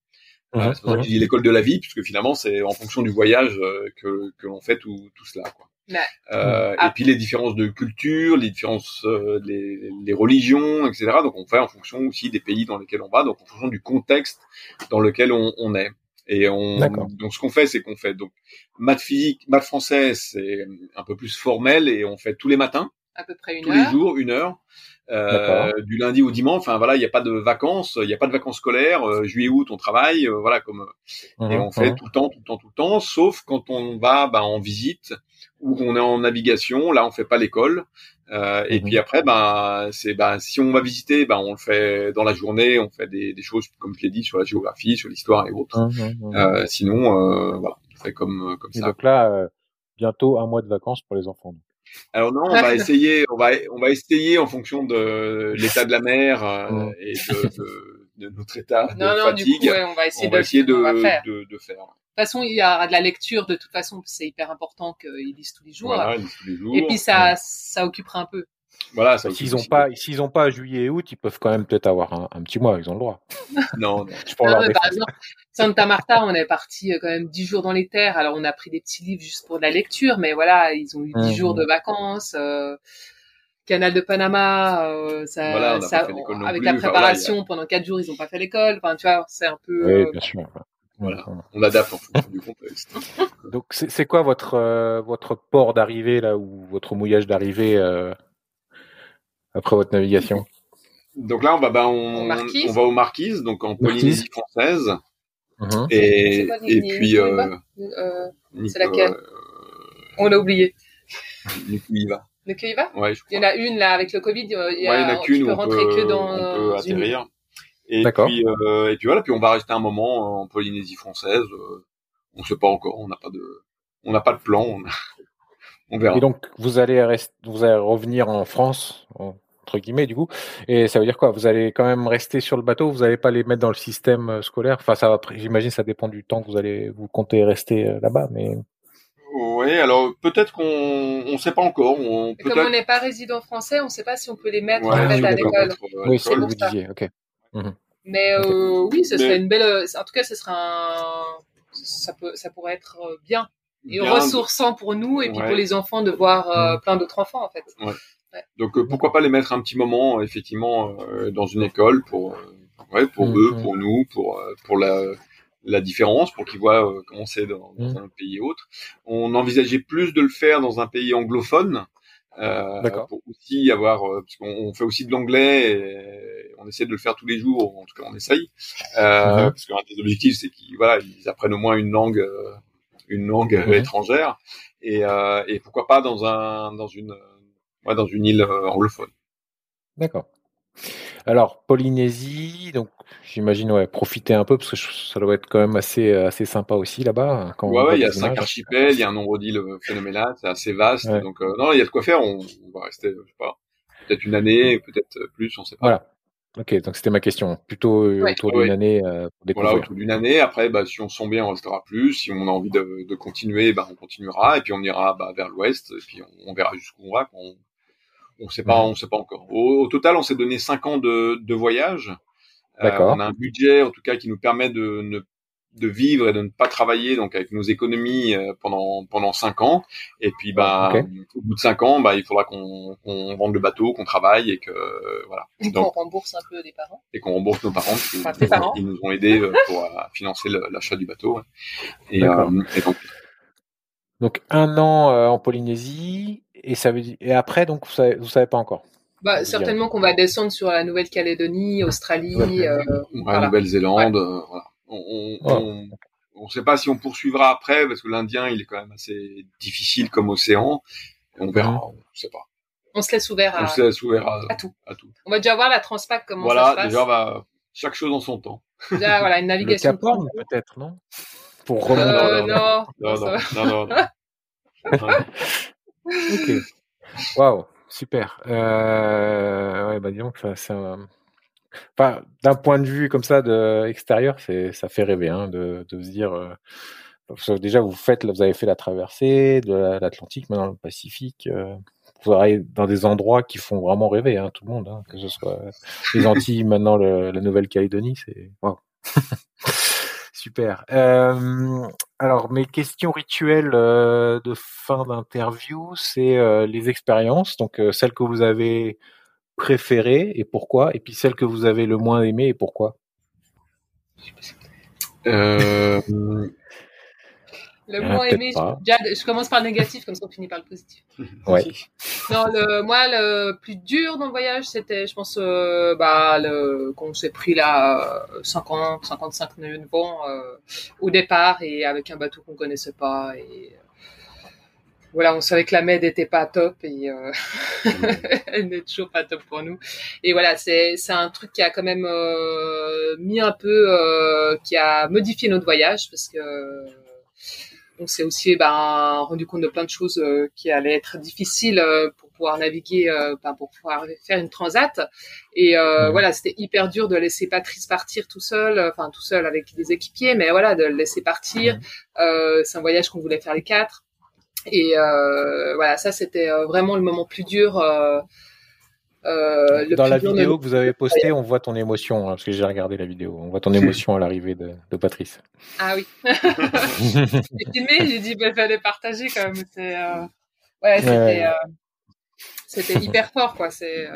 Speaker 2: Euh, c'est pour ça que
Speaker 3: mhm.
Speaker 2: l'école de la vie, puisque finalement c'est en fonction du voyage euh, que, que l'on fait tout, tout cela. Quoi. Euh, ah. Et puis les différences de culture, les différences, euh, les, les, religions, etc. Donc on fait en fonction aussi des pays dans lesquels on va, donc en fonction du contexte dans lequel on, on est. Et on, donc ce qu'on fait, c'est qu'on fait donc maths physique, maths français, c'est un peu plus formel et on fait tous les matins,
Speaker 1: à peu près une
Speaker 2: tous les jours, une heure. Euh, du lundi au dimanche. Enfin voilà, il n'y a pas de vacances, il n'y a pas de vacances scolaires. Euh, juillet, août, on travaille, euh, voilà comme et mhm, on fait mhm. tout le temps, tout le temps, tout le temps, sauf quand on va bah, en visite ou qu'on est en navigation. Là, on fait pas l'école. Euh, et mhm. puis après, ben c'est ben si on va visiter, ben on le fait dans la journée. On fait des, des choses comme je l'ai dit sur la géographie, sur l'histoire et autres. Euh, sinon, voilà, on fait comme comme et ça.
Speaker 3: Donc là, bientôt un mois de vacances pour les enfants.
Speaker 2: Alors non, on va essayer, on va, on va essayer en fonction de l'état de la mer euh, et de, de, notre état de fatigue.
Speaker 1: Du coup, on va essayer,
Speaker 2: on va essayer de, faire. de, faire. De
Speaker 1: toute façon, il y a de la lecture. De toute façon, c'est hyper important qu'ils lisent tous les jours.
Speaker 2: Voilà, ils lisent tous les jours.
Speaker 1: Et puis ça, ça occupera un peu.
Speaker 2: Voilà,
Speaker 3: s'ils ont pas, s'ils ont pas juillet et août, ils peuvent quand même peut-être avoir un, petit mois, ils ont le droit.
Speaker 2: non, (laughs) non.
Speaker 1: Je par exemple, Santa Marta, on est parti euh, quand même dix jours dans les terres. Alors on a pris des petits livres juste pour de la lecture, mais voilà, ils ont eu dix jours de vacances. Euh, Canal de Panama, euh, ça, ça avec la préparation pendant quatre jours, ils ont pas fait l'école. Enfin, tu vois, c'est un peu.
Speaker 3: Oui, bien sûr.
Speaker 2: Voilà, on adapte en fonction du contexte. (laughs)
Speaker 3: Donc, c'est quoi votre votre port d'arrivée là ou votre mouillage d'arrivée après votre navigation?
Speaker 2: Donc là, on va, bah, on, on va aux Marquises, donc en Polynésie française. Uh-huh. Et, et puis, euh,
Speaker 1: euh, c'est laquelle euh, On l'a oublié. (laughs)
Speaker 2: Nukuiva.
Speaker 1: Nukuiva
Speaker 2: Ouais, je
Speaker 1: crois. Il y en a une là avec le Covid. Il y a,
Speaker 2: ouais, il y en a qu'une où on peut, que dans on peut atterrir. Et puis, euh, et puis voilà, puis on va rester un moment en Polynésie française. on sait pas encore, on n'a pas de, on n'a pas de plan. On, (laughs) on verra.
Speaker 3: Et donc vous allez rester, vous allez revenir en France entre guillemets du coup, et ça veut dire quoi? Vous allez quand même rester sur le bateau, vous n'allez pas les mettre dans le système euh, scolaire? Enfin, ça va. J'imagine ça dépend du temps que vous allez vous comptez rester euh, là-bas, mais.
Speaker 2: Oui, alors peut-être qu'on on sait pas encore. On,
Speaker 1: comme on n'est pas résident français, on ne sait pas si on peut les mettre en fait, à l'école.
Speaker 3: Oui, c'est ce que vous disiez. Ok. Mhm.
Speaker 1: Mais euh, oui, ce serait une belle. En tout cas, ce serait un. Ça peut, ça pourrait être bien et ressourçant pour nous et puis pour les enfants de voir euh, mm. plein d'autres enfants en fait.
Speaker 2: Ouais. Donc euh, pourquoi pas les mettre un petit moment effectivement euh, dans une école pour ouais, pour mm, eux, mm. pour nous, pour pour la la différence pour qu'ils voient comment c'est dans, dans un pays autre. On envisageait plus de le faire dans un pays anglophone. Euh, pour aussi avoir parce qu'on fait aussi de l'anglais et on essaie de le faire tous les jours en tout cas on essaye euh, mm-hmm. parce qu'un des objectifs c'est qu'ils voilà ils apprennent au moins une langue une langue mhm. étrangère et, euh, et pourquoi pas dans un dans une ouais, dans une île euh, anglophone.
Speaker 3: D'accord. Alors Polynésie, donc j'imagine ouais profiter un peu parce que ça doit être quand même assez assez sympa aussi là-bas.
Speaker 2: Hein, ouais, il y a cinq archipels, il y a un nombre d'îles euh, phénoménal, c'est assez vaste, donc non, il y a de quoi faire. On, on va rester, je sais pas, peut-être une année, peut-être plus, on sait pas.
Speaker 3: Voilà. Ok, donc c'était ma question. Plutôt euh, autour d'une année euh, pour découvrir.
Speaker 2: Voilà, autour d'une année. Après, bah, si on sent bien, on restera plus. Si on a envie de, de continuer, bah, on continuera. Et puis on ira bah, vers l'ouest. Et puis on, on verra jusqu'où on va. On, on sait pas, on sait pas encore. Au, total, on s'est donné cinq ans de, de voyage. Euh, on a un budget, en tout cas, qui nous permet de ne de vivre et de ne pas travailler donc avec nos économies euh, pendant pendant cinq ans. Et puis bah au bout de cinq ans bah il faudra qu'on qu'on vende le bateau qu'on travaille et que euh, voilà.
Speaker 1: Et qu'on rembourse un peu des parents.
Speaker 2: Et qu'on rembourse nos parents qui, parents. nous ont aidés euh, pour financer l'achat du bateau et, et, donc
Speaker 3: donc un an en Polynésie et ça veut dire et après donc vous savez vous savez pas encore
Speaker 1: bah, certainement qu'on va descendre sur la Nouvelle-Calédonie, Australie,
Speaker 2: euh, voilà. Nouvelle-Zélande, voilà on, on, sait pas si on poursuivra après parce que l'Indien il est quand même assez difficile comme océan. On verra, on sait pas.
Speaker 1: On se laisse ouvert à,
Speaker 2: on se laisse ouvert
Speaker 1: à, tout. à tout. On va déjà voir la Transpac comment
Speaker 2: voilà,
Speaker 1: ça se passe.
Speaker 2: déjà va chaque chose en son temps.
Speaker 1: Déjà voilà une navigation.
Speaker 3: Le peut-être non?
Speaker 1: Pour remonter. Euh,
Speaker 2: non, non, non, non, non, (laughs)
Speaker 3: ok. Waouh, super. Euh, ouais, bah disons que un Enfin, d'un point de vue comme ça de extérieur, c'est ça fait rêver hein, de, de se dire. Euh, déjà, vous faites, vous avez fait la traversée de l'Atlantique, maintenant le Pacifique. Euh, vous allez dans des endroits qui font vraiment rêver, hein, tout le monde, hein, que ce soit les Antilles, maintenant la Nouvelle-Calédonie, c'est wow. (laughs) Super. Euh, alors, mes questions rituelles euh, de fin d'interview, c'est euh, les expériences, donc celles que vous avez préférées et pourquoi, et puis celles que vous avez le moins aimées et pourquoi.
Speaker 1: Le moins aimé, je, je, commence par le négatif, comme ça on finit par le positif. (laughs)
Speaker 3: Ouais.
Speaker 1: Non, le, moi, le plus dur dans le voyage, c'était, je pense, euh, bah, le, qu'on s'est pris là 50, 55 nœuds de vent euh, au départ et avec un bateau qu'on connaissait pas. Et voilà, on savait que la med était pas top et euh, (laughs) elle n'est toujours pas top pour nous. Et voilà, c'est c'est un truc qui a quand même euh, mis un peu, euh, qui a modifié notre voyage parce que on s'est aussi ben, rendu compte de plein de choses euh, qui allaient être difficiles euh, pour pouvoir naviguer, euh, ben, pour pouvoir faire une transat. Et mhm. voilà, c'était hyper dur de laisser Patrice partir tout seul, enfin tout seul avec des équipiers, mais voilà, de le laisser partir. Mhm. c'est un voyage qu'on voulait faire les quatre. Et voilà, ça c'était vraiment le moment plus dur.
Speaker 3: Euh, Dans la vidéo que vous avez postée, on voit ton émotion, hein, parce que j'ai regardé la vidéo. On voit ton émotion à l'arrivée de, de, Patrice.
Speaker 1: Ah oui. (laughs) j'ai filmé, j'ai dit, bah, fallait partager quand même. Euh... Ouais, c'était euh... c'était hyper fort, quoi. C'est.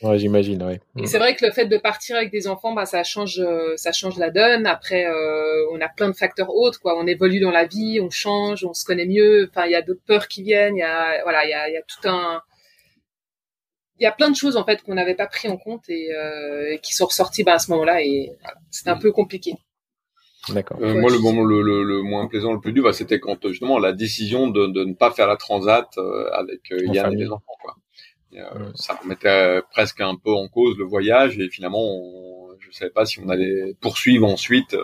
Speaker 3: Ouais, j'imagine, ouais.
Speaker 1: Et c'est vrai que le fait de partir avec des enfants, bah, ça change, ça change la donne. Après, on a plein de facteurs autres, quoi. On évolue dans la vie, on change, on se connaît mieux. Enfin, il y a d'autres peurs qui viennent. Il y a, voilà, il y a, y a tout un il y a plein de choses en fait qu'on n'avait pas pris en compte et, euh, qui sont ressorties bah, à ce moment-là et c'était un peu compliqué.
Speaker 3: D'accord.
Speaker 2: Euh, moi, le moment le, le, le, moins plaisant, le plus dur, bah, c'était quand justement la décision de, de, ne pas faire la transat euh, avec euh, Yann et les enfants. Quoi. Et, euh, Ça remettait presque un peu en cause le voyage et finalement, on, je savais pas si on allait poursuivre ensuite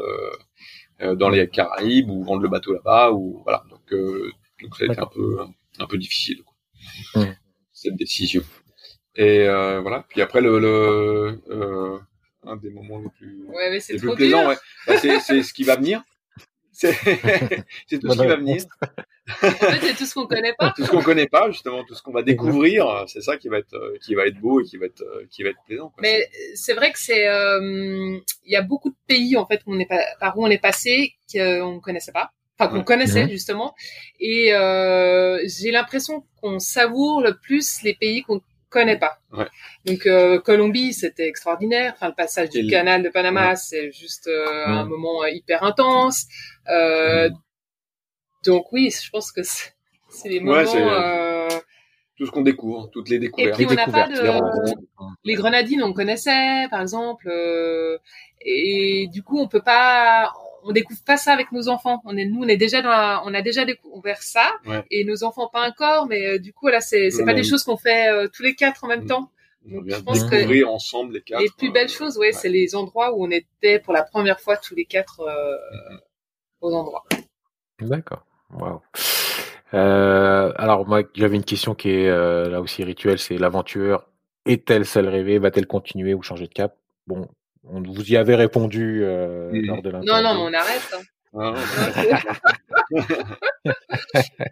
Speaker 2: dans les Caraïbes ou vendre le bateau là-bas ou voilà. Donc, donc ça a été un peu un peu difficile quoi. cette décision. Et euh, voilà. Puis après le, le euh, un des moments les plus,
Speaker 1: ouais, mais les
Speaker 2: plus plaisants, ouais. Bah, c'est, c'est ce qui va venir. C'est, (laughs) c'est tout ce qui va venir.
Speaker 1: en fait, c'est tout ce qu'on connaît pas.
Speaker 2: tout ce qu'on connaît pas, justement, tout ce qu'on va découvrir, c'est ça qui va être, qui va être beau et qui va être, qui va être plaisant. Quoi.
Speaker 1: Mais c'est vrai que c'est, euh, il y a beaucoup de pays en fait on est pas, par où on est passé qu'on ne connaissait pas enfin qu'on connaissait mhm. justement et euh, j'ai l'impression qu'on savoure le plus les pays qu'on connais pas.
Speaker 2: Ouais.
Speaker 1: Donc euh, Colombie, c'était extraordinaire. Enfin, le passage du canal de Panama, c'est juste euh, un moment euh, hyper intense. Euh, donc oui, je pense que c'est les moments. Euh,
Speaker 2: tout ce qu'on découvre, toutes les découvertes.
Speaker 1: Et puis on n'a pas de les, grenadines, on connaissait, par exemple. et du coup, on peut pas on découvre pas ça avec nos enfants. On est, nous, on est déjà dans on a déjà découvert ça, et nos enfants pas encore, mais euh, du coup, là, c'est, c'est pas des choses qu'on fait euh, tous les quatre en même mm. temps.
Speaker 2: Donc, je pense découvrir ensemble les quatre.
Speaker 1: Les plus belles euh, choses, ouais, c'est les endroits où on était pour la première fois tous les quatre mm-hmm. aux endroits.
Speaker 3: D'accord. Wow. alors moi, j'avais une question qui est là aussi rituelle, c'est l'aventure est-elle celle rêvée? Va-t-elle continuer ou changer de cap? Bon, on vous y avait répondu euh, lors de l'interview.
Speaker 1: Non, non, mais on arrête. Hein. Ah, (laughs)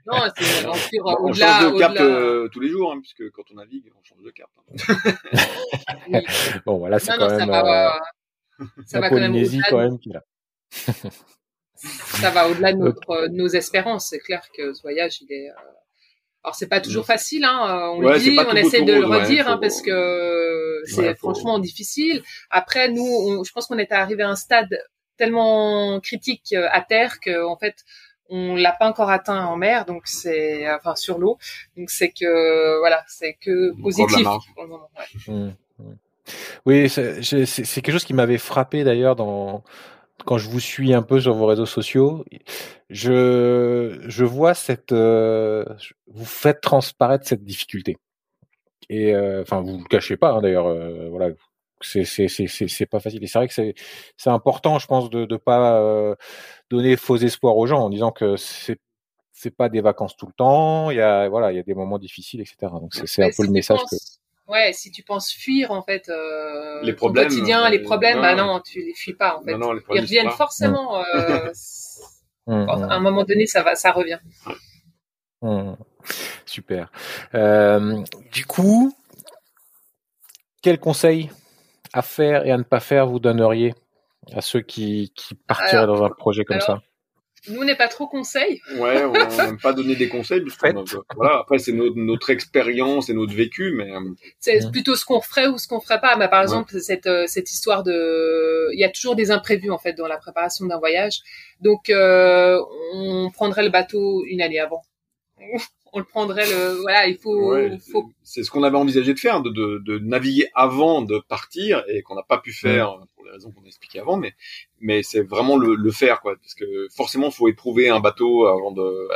Speaker 1: non, c'est
Speaker 2: bah, on change de cap euh, tous les jours, hein, puisque quand on navigue, on change de cap.
Speaker 3: Hein. (laughs) Bon, voilà, c'est quand, même,
Speaker 1: va, euh, ça
Speaker 3: va quand même quand même qui là.
Speaker 1: ça va au-delà de, (laughs) notre, nos espérances. C'est clair que ce voyage, il est. Euh... Alors c'est pas toujours facile, hein. On le dit, on essaie de le redire, hein, parce que c'est franchement difficile. Après, nous, on, je pense qu'on est arrivé à un stade tellement critique euh, à terre que en fait on l'a pas encore atteint en mer donc c'est enfin sur l'eau donc c'est que voilà c'est que positif ouais. Mmh,
Speaker 3: mmh. oui c'est quelque chose qui m'avait frappé d'ailleurs dans quand je vous suis un peu sur vos réseaux sociaux, je, je vois cette, euh, vous faites transparaître cette difficulté. Et euh, enfin, vous le cachez pas hein, d'ailleurs. Euh, voilà, c'est c'est c'est c'est pas facile. Et c'est vrai que c'est c'est important, je pense, de de pas euh, donner faux espoirs aux gens en disant que c'est c'est pas des vacances tout le temps. Il y a voilà, il y a des moments difficiles, etc. Donc c'est un peu le message que
Speaker 1: ouais, si tu penses fuir en fait euh,
Speaker 2: les problèmes,
Speaker 1: quotidien, les problèmes, bah non, tu les fuis pas en fait. Ils reviennent forcément. Euh, mmh, mmh. à un moment donné, ça va, ça revient. (laughs)
Speaker 3: Super. Euh, du coup, quel conseil à faire et à ne pas faire vous donneriez à ceux qui, qui partiraient dans un projet comme ça
Speaker 1: nous, on n'est pas trop conseil.
Speaker 2: Ouais, on (laughs) n'aime pas donner des conseils. voilà, après, c'est notre, notre, expérience et notre vécu, mais. Euh,
Speaker 1: c'est plutôt ce qu'on ferait ou ce qu'on ferait pas. Mais par exemple, cette, euh, cette histoire de. Il y a toujours des imprévus, en fait, dans la préparation d'un voyage. Donc, euh, on prendrait le bateau une année avant. On le prendrait le. Voilà, il faut. faut...
Speaker 2: C'est ce qu'on avait envisagé de faire, de, de, de naviguer avant de partir et qu'on n'a pas pu faire les raisons qu'on a expliquées avant, mais mais c'est vraiment le, le, faire quoi, parce que forcément faut éprouver un bateau avant de euh,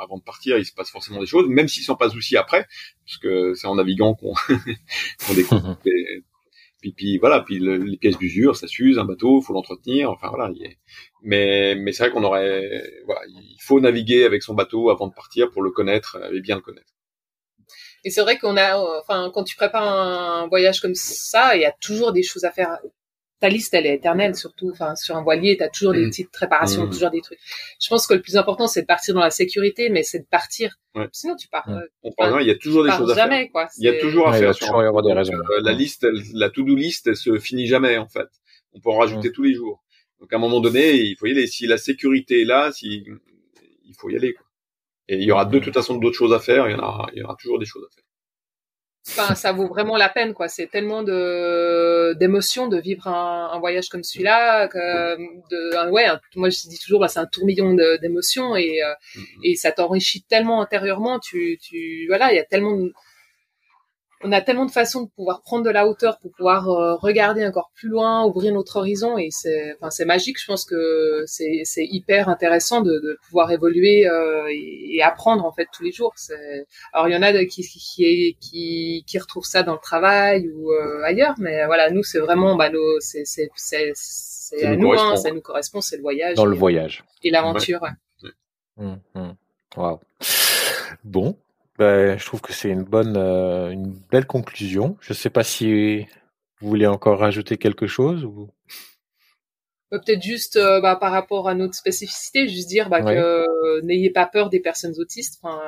Speaker 2: avant de partir, il se passe forcément des choses, même s'ils sont pas soucis après, parce que c'est en naviguant qu'on (laughs) qu'on découvre. (laughs) puis, puis voilà, puis les pièces d'usure, ça s'use, un bateau, faut l'entretenir, enfin voilà. Mais mais c'est vrai qu'on aurait, voilà, il faut naviguer avec son bateau avant de partir pour le connaître et bien le connaître.
Speaker 1: Et c'est vrai qu'on a, enfin, quand tu prépares un voyage comme ça, il y a toujours des choses à faire ta liste elle est éternelle surtout enfin sur un voilier tu as toujours des mm. petites préparations mm. toujours des trucs. Je pense que le plus important c'est de partir dans la sécurité mais c'est de partir. Sinon tu pars
Speaker 2: euh, il y a toujours des choses à
Speaker 1: jamais, faire
Speaker 2: quoi, il y a toujours à faire
Speaker 3: il y avoir des raisons
Speaker 2: euh, la liste la to-do list elle se finit jamais en fait. On peut en rajouter mm. tous les jours. Donc à un moment donné il faut y aller. Si la sécurité est là si il faut y aller quoi. et il y aura de toute façon d'autres choses à faire il y en a il y aura toujours des choses à faire
Speaker 1: Enfin, ça vaut vraiment la peine, quoi. C'est tellement de d'émotions de vivre un, un voyage comme celui-là, que de, ouais, moi je dis toujours, bah, c'est un tourmillon d'émotions et euh, mm-hmm. et ça t'enrichit tellement intérieurement. Tu tu voilà, il y a tellement de, on a tellement de façons de pouvoir prendre de la hauteur pour pouvoir euh, regarder encore plus loin, ouvrir notre horizon et c'est enfin c'est magique. Je pense que c'est c'est hyper intéressant de, de pouvoir évoluer euh, et, apprendre en fait tous les jours. C'est alors il y en a qui qui qui qui retrouvent ça dans le travail ou euh, ailleurs, mais voilà nous c'est vraiment bah nos c'est c'est c'est c'est à nous, hein, ça nous correspond, c'est le voyage.
Speaker 3: Dans le voyage.
Speaker 1: Et l'aventure.
Speaker 3: Hum, hum. Wow. Bon, ben, je trouve que c'est une bonne, euh, une belle conclusion. Je ne sais pas si vous voulez encore rajouter quelque chose ou.
Speaker 1: Bah, peut-être juste euh, bah, par rapport à notre spécificité, juste dire bah, que euh, n'ayez pas peur des personnes autistes. Enfin,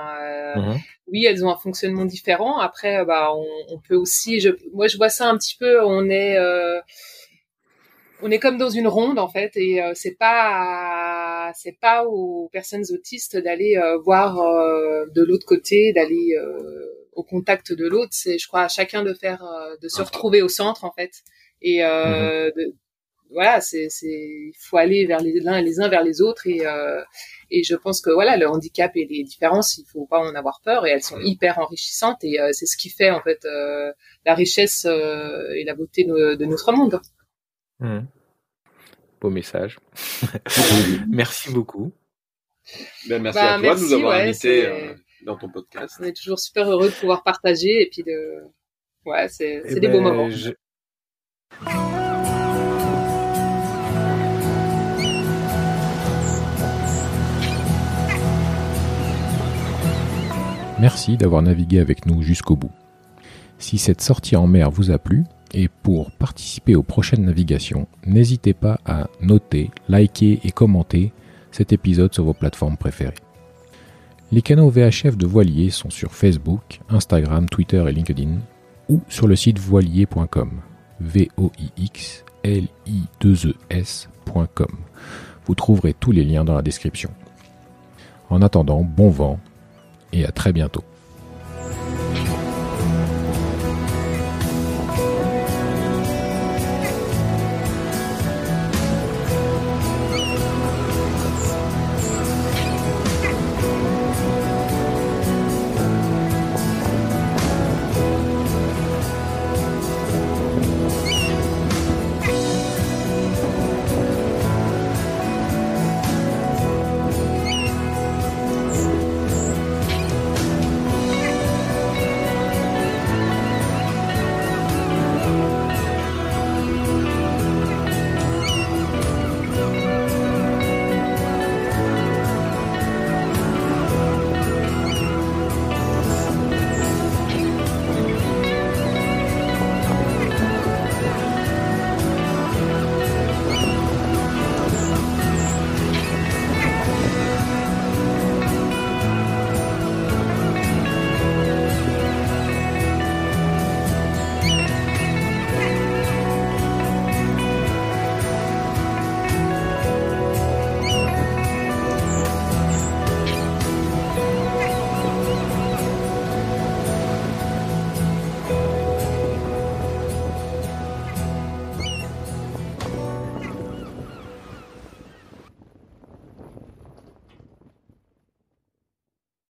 Speaker 1: mmh Oui, elles ont un fonctionnement différent. Après, bah, on, on, peut aussi. Je, moi, je vois ça un petit peu. On est on est comme dans une ronde en fait et euh, c'est pas c'est pas aux personnes autistes d'aller euh, voir euh, de l'autre côté d'aller au contact de l'autre. C'est je crois à chacun de faire de se retrouver au centre en fait. Et mhm. de, voilà c'est c'est il faut aller vers les uns les uns vers les autres. Et et je pense que voilà le handicap et les différences il faut pas en avoir peur. Et elles sont hyper enrichissantes. Et c'est ce qui fait en fait la richesse et la beauté de, de notre monde.
Speaker 3: Mmh. Beau message. (laughs) merci beaucoup.
Speaker 2: Ben, merci bah, à toi de nous avoir invités euh, dans ton podcast.
Speaker 1: On est toujours super heureux de pouvoir partager et puis de. Ouais, c'est eh des beaux ben, moments.
Speaker 4: Merci d'avoir navigué avec nous jusqu'au bout. Si cette sortie en mer vous a plu, et pour participer aux prochaines navigations, n'hésitez pas à noter, liker et commenter cet épisode sur vos plateformes préférées. Les canaux VHF de Voilier sont sur Facebook, Instagram, Twitter et LinkedIn ou sur le site voilier.com. v o i x l i 2 e s.com. Vous trouverez tous les liens dans la description. En attendant, bon vent et à très bientôt.